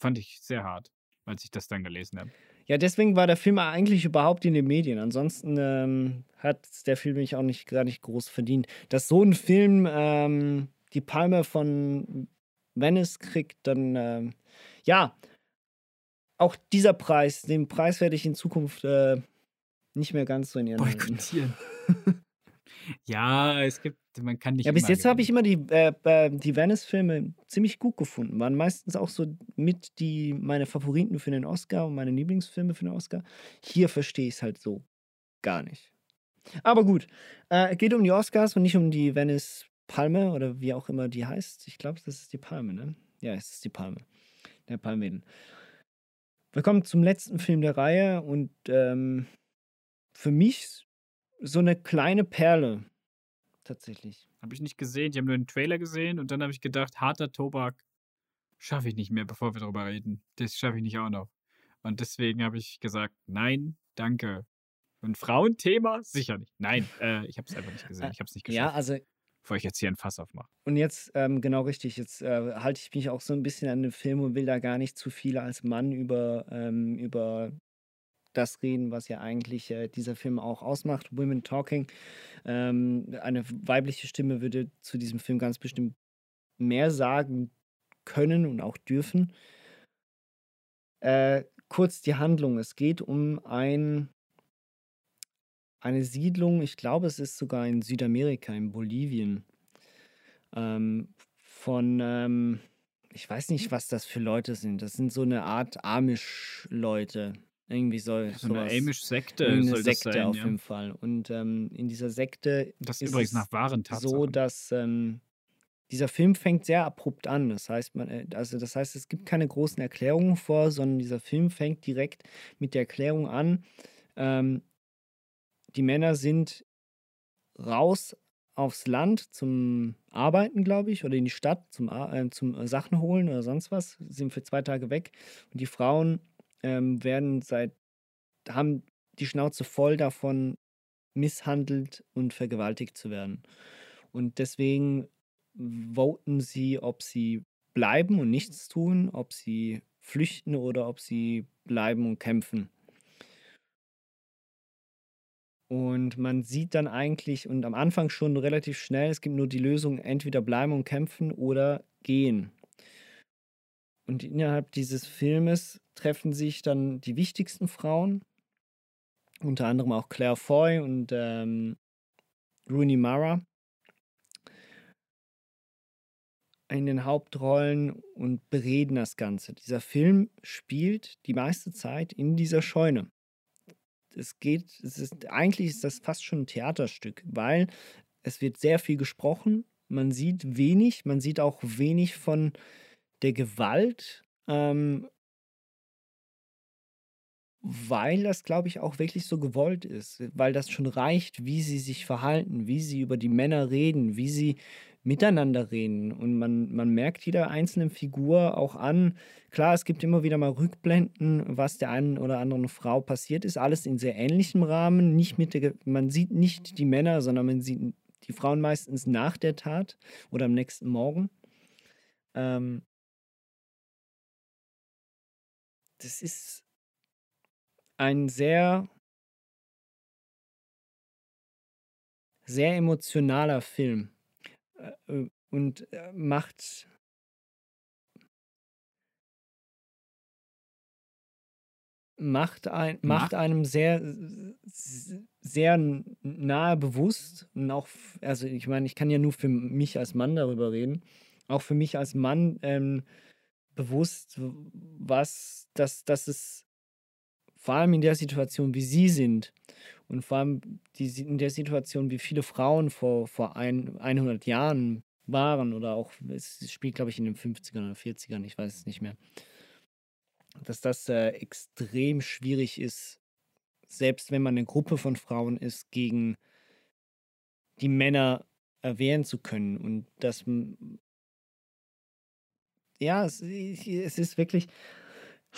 Fand ich sehr hart, als ich das dann gelesen habe. Ja, deswegen war der Film eigentlich überhaupt in den Medien. Ansonsten ähm, hat der Film mich auch nicht gar nicht groß verdient. Dass so ein Film ähm, die Palme von Venice kriegt, dann ähm, ja, auch dieser Preis, den Preis werde ich in Zukunft äh, nicht mehr ganz so in halten. Boykottieren. Ja, es gibt, man kann nicht. Ja, bis jetzt habe ich immer die, äh, äh, die Venice-Filme ziemlich gut gefunden. Waren meistens auch so mit die meine Favoriten für den Oscar und meine Lieblingsfilme für den Oscar. Hier verstehe ich es halt so gar nicht. Aber gut, äh, geht um die Oscars und nicht um die Venice Palme oder wie auch immer die heißt. Ich glaube, das ist die Palme, ne? Ja, es ist die Palme. Der Palmwedel. Wir kommen zum letzten Film der Reihe und ähm, für mich so eine kleine Perle tatsächlich. Habe ich nicht gesehen. Ich habe nur den Trailer gesehen und dann habe ich gedacht, harter Tobak schaffe ich nicht mehr, bevor wir darüber reden. Das schaffe ich nicht auch noch. Und deswegen habe ich gesagt, nein, danke. Und Frauenthema? Sicher nicht. Nein, äh, ich habe es einfach nicht gesehen. Ich habe es nicht geschafft. Ja, also Bevor ich jetzt hier ein Fass aufmache. Und jetzt, ähm, genau richtig, jetzt äh, halte ich mich auch so ein bisschen an den Film und will da gar nicht zu viel als Mann über, ähm, über das reden, was ja eigentlich äh, dieser Film auch ausmacht. Women Talking. Ähm, eine weibliche Stimme würde zu diesem Film ganz bestimmt mehr sagen können und auch dürfen. Äh, kurz die Handlung. Es geht um ein, eine Siedlung, ich glaube, es ist sogar in Südamerika, in Bolivien, ähm, von, ähm, ich weiß nicht, was das für Leute sind. Das sind so eine Art Amish-Leute. Irgendwie soll So eine Amish-Sekte soll Sekte sein, auf ja. jeden Fall. Und ähm, in dieser Sekte Das ist übrigens es nach wahren so, Tatsachen. dass ähm, dieser Film fängt sehr abrupt an. Das heißt, man, äh, also das heißt, es gibt keine großen Erklärungen vor, sondern dieser Film fängt direkt mit der Erklärung an. Ähm, die Männer sind raus aufs Land zum Arbeiten, glaube ich, oder in die Stadt zum, äh, zum äh, Sachen holen oder sonst was, sind für zwei Tage weg. Und die Frauen ähm, werden seit, haben die Schnauze voll davon, misshandelt und vergewaltigt zu werden. Und deswegen voten sie, ob sie bleiben und nichts tun, ob sie flüchten oder ob sie bleiben und kämpfen. Und man sieht dann eigentlich und am Anfang schon relativ schnell, es gibt nur die Lösung, entweder bleiben und kämpfen oder gehen. Und innerhalb dieses Filmes treffen sich dann die wichtigsten Frauen, unter anderem auch Claire Foy und ähm, Rooney Mara in den Hauptrollen und bereden das Ganze. Dieser Film spielt die meiste Zeit in dieser Scheune. Es geht, es ist, eigentlich ist das fast schon ein Theaterstück, weil es wird sehr viel gesprochen, man sieht wenig, man sieht auch wenig von der Gewalt, ähm, weil das, glaube ich, auch wirklich so gewollt ist, weil das schon reicht, wie sie sich verhalten, wie sie über die Männer reden, wie sie miteinander reden. Und man, man merkt jeder einzelnen Figur auch an, klar, es gibt immer wieder mal Rückblenden, was der einen oder anderen Frau passiert ist, alles in sehr ähnlichem Rahmen, nicht mit der, man sieht nicht die Männer, sondern man sieht die Frauen meistens nach der Tat oder am nächsten Morgen. Ähm, das ist ein sehr, sehr emotionaler Film äh, äh, und äh, macht macht, ein, macht einem sehr, sehr nahe bewusst. Und auch, also ich meine, ich kann ja nur für mich als Mann darüber reden. Auch für mich als Mann ähm, bewusst, was, dass, dass es vor allem in der Situation, wie sie sind, und vor allem die, in der Situation, wie viele Frauen vor, vor ein, 100 Jahren waren, oder auch, es spielt, glaube ich, in den 50ern oder 40ern, ich weiß es nicht mehr, dass das äh, extrem schwierig ist, selbst wenn man eine Gruppe von Frauen ist, gegen die Männer erwehren zu können. Und das, ja, es, es ist wirklich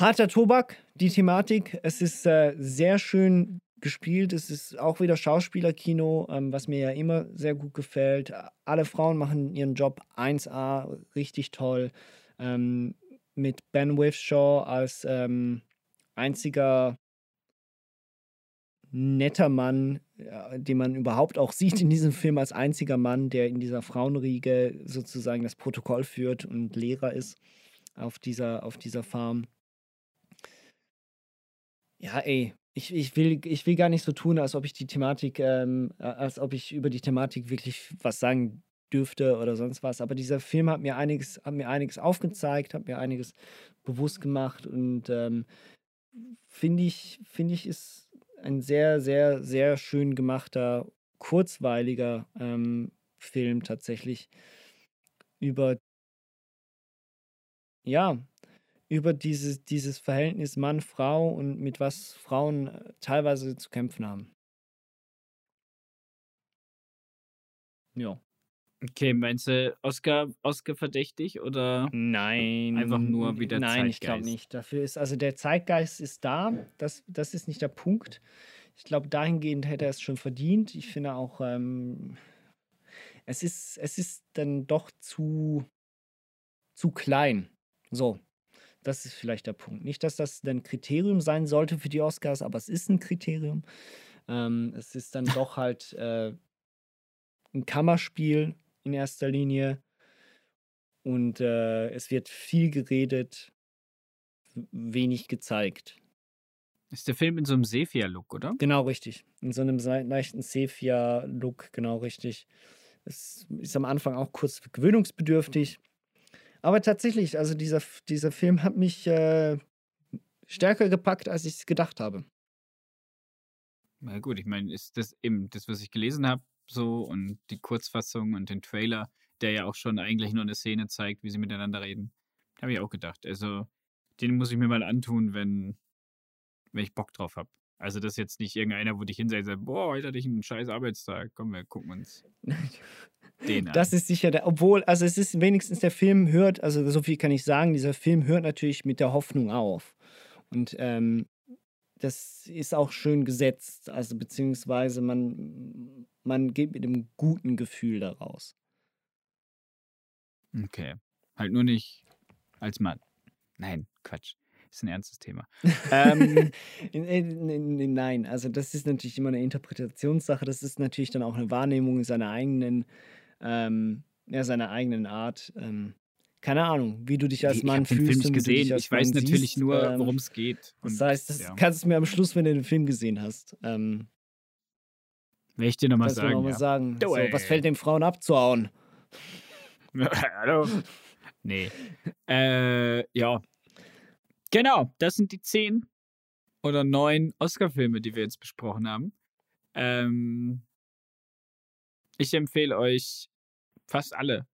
harter Tobak, die Thematik. Es ist äh, sehr schön gespielt. Es ist auch wieder Schauspielerkino, ähm, was mir ja immer sehr gut gefällt. Alle Frauen machen ihren Job 1A, richtig toll. Ähm, mit Ben Withshaw als ähm, einziger netter Mann, den man überhaupt auch sieht in diesem Film als einziger Mann, der in dieser Frauenriege sozusagen das Protokoll führt und Lehrer ist auf dieser, auf dieser Farm. Ja, ey, ich, ich, will, ich will gar nicht so tun, als ob ich die Thematik, ähm, äh, als ob ich über die Thematik wirklich was sagen dürfte oder sonst was. Aber dieser Film hat mir einiges, hat mir einiges aufgezeigt, hat mir einiges bewusst gemacht und ähm, finde ich, finde ich, ist ein sehr, sehr, sehr schön gemachter, kurzweiliger ähm, Film tatsächlich über, ja, über dieses, dieses Verhältnis Mann-Frau und mit was Frauen äh, teilweise zu kämpfen haben. Ja. Okay, meinst du Oscar, Oscar verdächtig oder Nein. einfach nur wieder Nein, ich glaube Zeitgeist? nicht. Dafür ist, also der Zeitgeist ist da. Das, das ist nicht der Punkt. Ich glaube, dahingehend hätte er es schon verdient. Ich finde auch, ähm, es, ist, es ist dann doch zu, zu klein. So. Das ist vielleicht der Punkt. Nicht, dass das ein Kriterium sein sollte für die Oscars, aber es ist ein Kriterium. Ähm, es ist dann doch halt äh, ein Kammerspiel in erster Linie. Und äh, es wird viel geredet, wenig gezeigt. Ist der Film in so einem Sepia-Look, oder? Genau richtig. In so einem leichten Sepia-Look, genau richtig. Es ist am Anfang auch kurz gewöhnungsbedürftig. Aber tatsächlich, also dieser, dieser Film hat mich äh, stärker gepackt, als ich es gedacht habe. Na gut, ich meine, ist das eben das, was ich gelesen habe, so und die Kurzfassung und den Trailer, der ja auch schon eigentlich nur eine Szene zeigt, wie sie miteinander reden. Habe ich auch gedacht. Also, den muss ich mir mal antun, wenn, wenn ich Bock drauf habe. Also, das ist jetzt nicht irgendeiner, wo dich hinsetzt und sagt, boah, heute hatte ich einen scheiß Arbeitstag. Komm, wir gucken uns <laughs> den an. Das ist sicher der, obwohl, also es ist wenigstens der Film hört, also so viel kann ich sagen, dieser Film hört natürlich mit der Hoffnung auf. Und ähm, das ist auch schön gesetzt, also beziehungsweise man, man geht mit einem guten Gefühl daraus. Okay. Halt nur nicht als Mann. Nein, Quatsch. Ist ein ernstes Thema. <laughs> ähm, In- in- in- in- Nein, also das ist natürlich immer eine Interpretationssache. Das ist natürlich dann auch eine Wahrnehmung seiner eigenen, ähm, ja, seiner eigenen Art. Ähm, keine Ahnung, wie du dich als ich Mann habe den fühlst. Film nicht gesehen. Ich weiß Mann natürlich siehst. nur, Ähm, worum es geht. Das Und, heißt, das ja. kannst du mir am Schluss, wenn du den Film gesehen hast, ähm, Werde ich dir nochmal sagen. noch mal ja. sagen. So, was fällt den Frauen abzuhauen? <laughs> Hallo? Nee. Äh, ja. Genau, das sind die zehn oder neun Oscar-Filme, die wir jetzt besprochen haben. Ähm, ich empfehle euch fast alle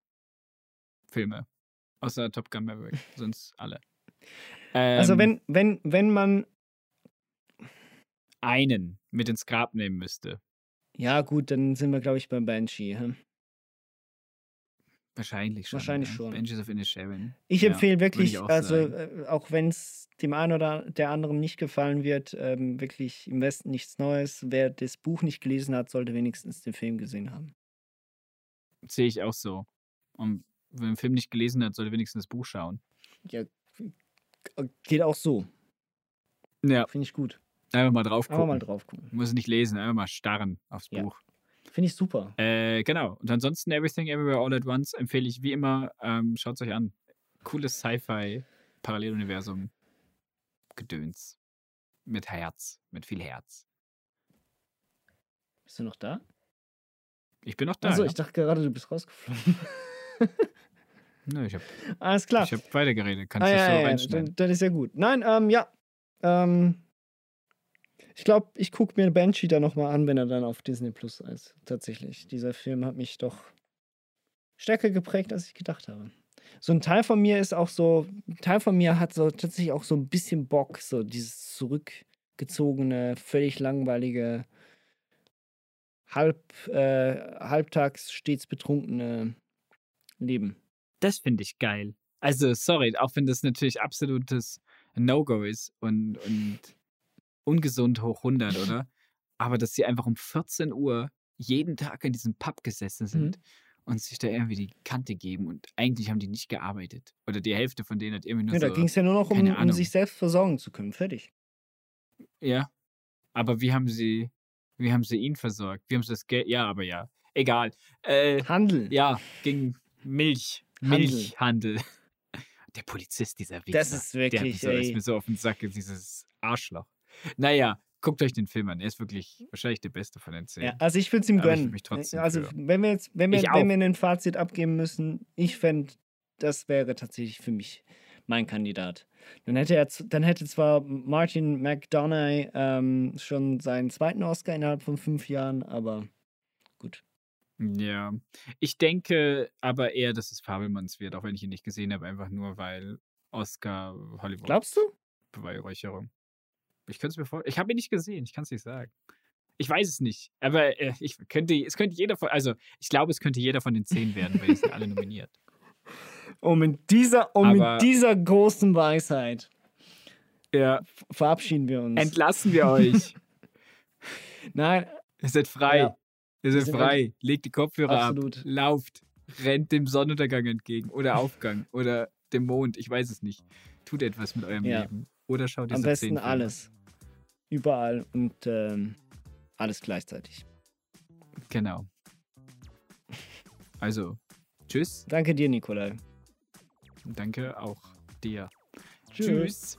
Filme. Außer Top Gun Maverick. <laughs> Sonst alle. also Ähm, wenn, wenn, wenn man, einen mit ins Grab nehmen müsste. ja gut, dann sind wir, glaube ich, beim Banshee. hm? Wahrscheinlich schon. Wahrscheinlich ja. schon. Benches of Inisherin. Ich empfehle wirklich, auch also äh, auch wenn es dem einen oder der anderen nicht gefallen wird, ähm, wirklich im Westen nichts Neues. Wer das Buch nicht gelesen hat, sollte wenigstens den Film gesehen haben. Sehe ich auch so. Und wer den Film nicht gelesen hat, sollte wenigstens das Buch schauen. Ja, geht auch so. Ja. Finde ich gut. Einfach mal drauf gucken. Aber mal drauf gucken. Muss nicht lesen, einfach mal starren aufs Ja. Buch. Finde ich super. Äh, genau. Und ansonsten Everything Everywhere All at Once empfehle ich wie immer, ähm, schaut es euch an. Cooles Sci-Fi, Paralleluniversum, Gedöns. mit Herz, mit viel Herz. Bist du noch da? Ich bin noch da. Also, ja. ich dachte gerade, du bist rausgeflogen. <laughs> Nö, ich habe Alles klar. ich hab weitergeredet. Kannst ah, du ja, so ja, dann, dann ist ja gut. Nein, ähm, ja. Ähm, ich glaube, ich gucke mir Banshee dann nochmal an, wenn er dann auf Disney Plus ist. Tatsächlich. Dieser Film hat mich doch stärker geprägt, als ich gedacht habe. So ein Teil von mir ist auch so, ein Teil von mir hat so tatsächlich auch so ein bisschen Bock, so dieses zurückgezogene, völlig langweilige, halb, äh, halbtags stets betrunkene Leben. Das finde ich geil. Also, sorry, auch wenn das natürlich absolutes No-Go ist und, und ungesund hoch 100, oder? Aber dass sie einfach um 14 Uhr jeden Tag in diesem Pub gesessen sind Mhm. und sich da irgendwie die Kante geben und eigentlich haben die nicht gearbeitet. Oder die Hälfte von denen hat irgendwie nur Ja, so. da ging es ja nur noch um, um sich selbst versorgen zu können. Fertig. Ja. Aber wie haben sie, wie haben sie ihn versorgt? Wie haben sie das Geld? Ja, aber ja. Egal. Äh, Handel. Ja, ging Milch. Handel. Milchhandel. <laughs> Der Polizist, dieser Wichser. Das ist der hat wirklich, so, ist mir so auf den Sack, dieses Arschloch. Naja, guckt euch den Film an. Er ist wirklich wahrscheinlich der beste von den zehn. Ja, also ich würde es ihm gönnen. also für- wenn wir jetzt, wenn wir, Ich wenn wir ein Fazit abgeben müssen, ich fände, das wäre tatsächlich für mich mein Kandidat. Dann hätte er, dann hätte zwar Martin McDonough ähm, schon seinen zweiten Oscar innerhalb von fünf Jahren, aber gut. Ja, ich denke aber eher, dass es Fabelmanns wird, auch wenn ich ihn nicht gesehen habe, einfach nur weil Oscar Hollywood. Glaubst du? Beweihräucherung. Ich könnte es mir vor. Ich habe ihn nicht gesehen, ich kann es nicht sagen. Ich weiß es nicht, aber äh, ich könnte, es könnte jeder von, also ich glaube, es könnte jeder von den zehn werden, weil die sind alle nominiert. Und mit dieser, und Aber- mit dieser großen Weisheit ja. verabschieden wir uns. Entlassen wir <laughs> euch. Nein. Ihr seid frei. Ja. Ihr seid frei. Legt die Kopfhörer Absolut. ab. Lauft. Rennt dem Sonnenuntergang entgegen oder Aufgang oder dem Mond. Ich weiß es nicht. Tut etwas mit eurem Ja. Leben. Oder schaut diese Am besten alles. Überall und ähm, alles gleichzeitig. Genau. Also, tschüss. Danke dir, Nikolai. Danke auch dir. Tschüss. tschüss.